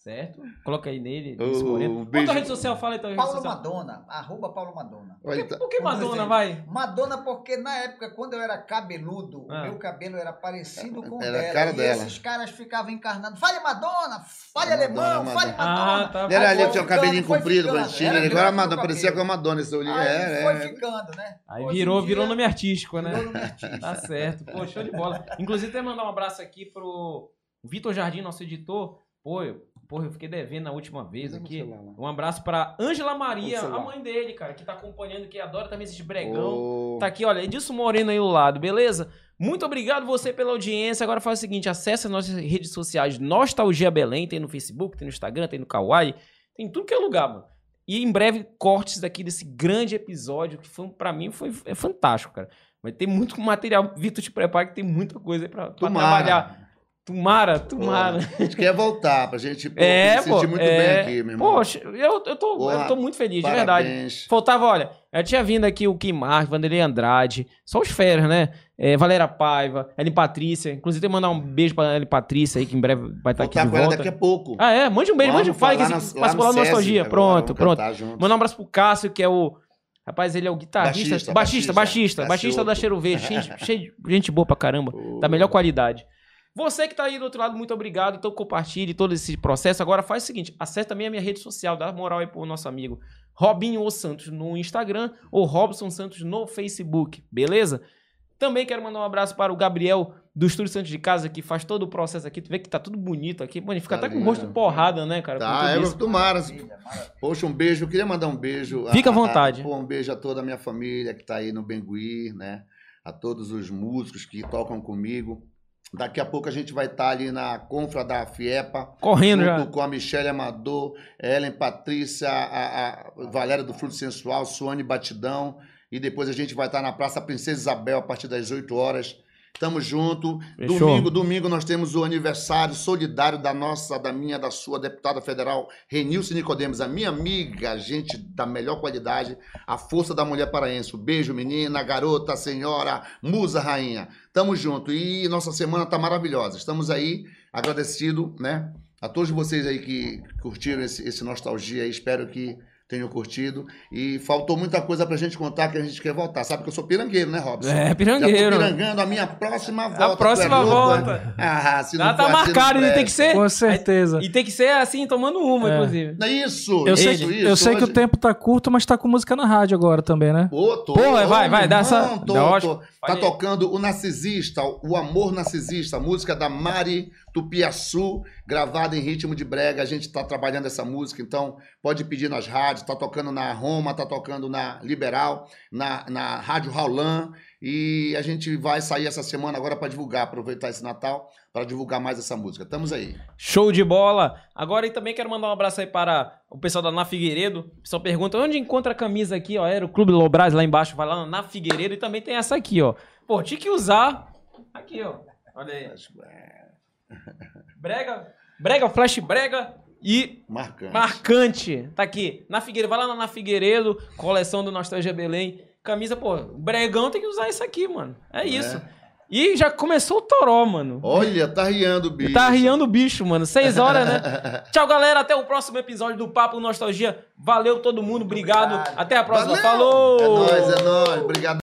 Certo? Coloca aí nele, Quanto beijo. a rede social? Fala então. a rede Paulo social. Madonna, arroba Paulo Madonna. Por que, tá- por que Madonna, dizer, vai? Madonna, porque na época, quando eu era cabeludo, Ah. o meu cabelo era parecido com o Era a dela. cara e dela. esses caras ficavam encarnando. Fale Madonna, fale Madonna, alemão, fale Madonna. Madonna. Ah, tá. Ele era ali, tinha um ficando, cabelinho comprido. Era Agora a Madonna o parecia com a Madonna, esse olhinho. Aí É, foi é. ficando, né? Aí virou, virou nome artístico, né? virou nome artístico. Tá certo. Pô, show de bola. Inclusive, até mandar um abraço aqui pro Vitor Jardim, nosso editor. Pô, eu, porra, eu fiquei devendo na última vez no aqui. lá. Um abraço pra Ângela Maria, a mãe dele, cara, que tá acompanhando, que adora também esses bregão. Ô, Tá aqui, olha, Edilson Moreno aí do lado, beleza? Muito obrigado você pela audiência. Agora faz o seguinte, acesse as nossas redes sociais Nostalgia Belém, tem no Facebook, tem no Instagram, tem no Kawaii, tem em tudo que é lugar, mano. E em breve cortes daqui desse grande episódio que foi para mim foi é fantástico, cara. Vai ter muito material. Vitor, te prepara que tem muita coisa aí pra, pra trabalhar. Tomara. Tomara, tomara. A gente quer voltar pra gente pô, É, se pô. sentir muito é... bem aqui, meu irmão. Poxa, eu, eu, tô, eu Porra, tô muito feliz, de verdade. Parabéns. Faltava, olha, eu tinha vindo aqui o Kim Marques, Vanderlei Andrade, só os feras, né? É, Valéria Paiva, Ellen Patrícia. Inclusive, tem que mandar um beijo pra Ellen Patrícia aí, que em breve vai estar aqui Voltar de com ela volta. daqui a pouco. Ah, é? Mande um beijo, mande um fale que passa por lá nostalgia. agora, Pronto, pronto. Mandar um abraço pro Cássio, que é o. Rapaz, ele é o guitarrista. Baixista, Baixista, baixista. baixista. Baixista, da. Cheiro Verde. Gente, cheio de gente boa pra caramba. Da melhor qualidade. Você que tá aí do outro lado, muito obrigado. Então compartilhe todo esse processo. Agora faz o seguinte, acesse também a minha rede social, dá moral aí pro nosso amigo Robinho O Santos no Instagram ou Robson Santos no Facebook, beleza? Também quero mandar um abraço para o Gabriel do Estúdio Santos de Casa, que faz todo o processo aqui. Tu vê que tá tudo bonito aqui. Mano, fica Tá até com o lindo. rosto porrada, né, cara? Tá, é, isso. Maravilha, maravilha. Poxa, um beijo. Eu queria mandar um beijo. a- Fica à a- vontade. pô, um beijo a toda a minha família que tá aí no Bengui, né? A todos os músicos que tocam comigo. Daqui a pouco a gente vai estar ali na Confra da FIEPA. Correndo junto já. com a Michelle Amador, Ellen Patrícia, a, a Valéria do Fruto Sensual, Suane Batidão. E depois a gente vai estar na Praça Princesa Isabel a partir das 8 horas. Tamo junto. Fechou. Domingo, domingo nós temos o aniversário solidário da nossa, da minha, da sua deputada federal, Renilce Nicodemos, a minha amiga, gente da melhor qualidade, a força da mulher paraense. Um beijo, menina, garota, senhora, musa, rainha. Tamo junto. E nossa semana tá maravilhosa. Estamos aí, agradecido, né? A todos vocês aí que curtiram esse, esse nostalgia aí, espero que tenham curtido. E faltou muita coisa pra gente contar que a gente quer voltar. Sabe que eu sou pirangueiro, né, Robson? É, Já pirangueiro. tô pirangando a minha próxima volta. A próxima é louco, volta. né? Ah, se Já não tá for assim, marcado, ele tem que ser. Com certeza. E tem que ser assim, tomando uma, É. inclusive. É isso, Eu sei, isso, que, isso. eu sei que Hoje- o tempo tá curto, mas tá com música na rádio agora também, né? Pô, tô, Pô, vai, vai, dá essa- Tô, dá tô. Tá tocando o Narcisista, o Amor Narcisista, música da Mari Tupiaçu, gravada em ritmo de brega. A gente tá trabalhando essa música, então pode pedir nas rádios. Tá tocando na Roma, tá tocando na Liberal, na, na Rádio Raulan. E a gente vai sair essa semana agora para divulgar, aproveitar esse Natal para divulgar mais essa música. Estamos aí. Show de bola. Agora eu também quero mandar um abraço aí para o pessoal da Na Figueiredo. O pessoal pergunta onde encontra a camisa aqui, ó. Era o Clube Lobras lá embaixo, vai lá na Figueiredo e também tem essa aqui, ó. Pô, tinha que usar. Aqui, ó. Olha aí. Brega, brega, flash brega e Marcante. marcante. Tá aqui. Na Figueiredo, vai lá na Figueiredo, coleção do Nostalgia Belém. Camisa, pô, bregão tem que usar isso aqui, mano. É isso. E já começou o toró, mano. Olha, tá riando o bicho. Tá arriando o bicho, mano. Seis horas, né? Tchau, galera. Até o próximo episódio do Papo Nostalgia. Valeu todo mundo. Obrigado. Obrigado. Até a próxima. Valeu. Falou! É nóis, é nóis. Obrigado.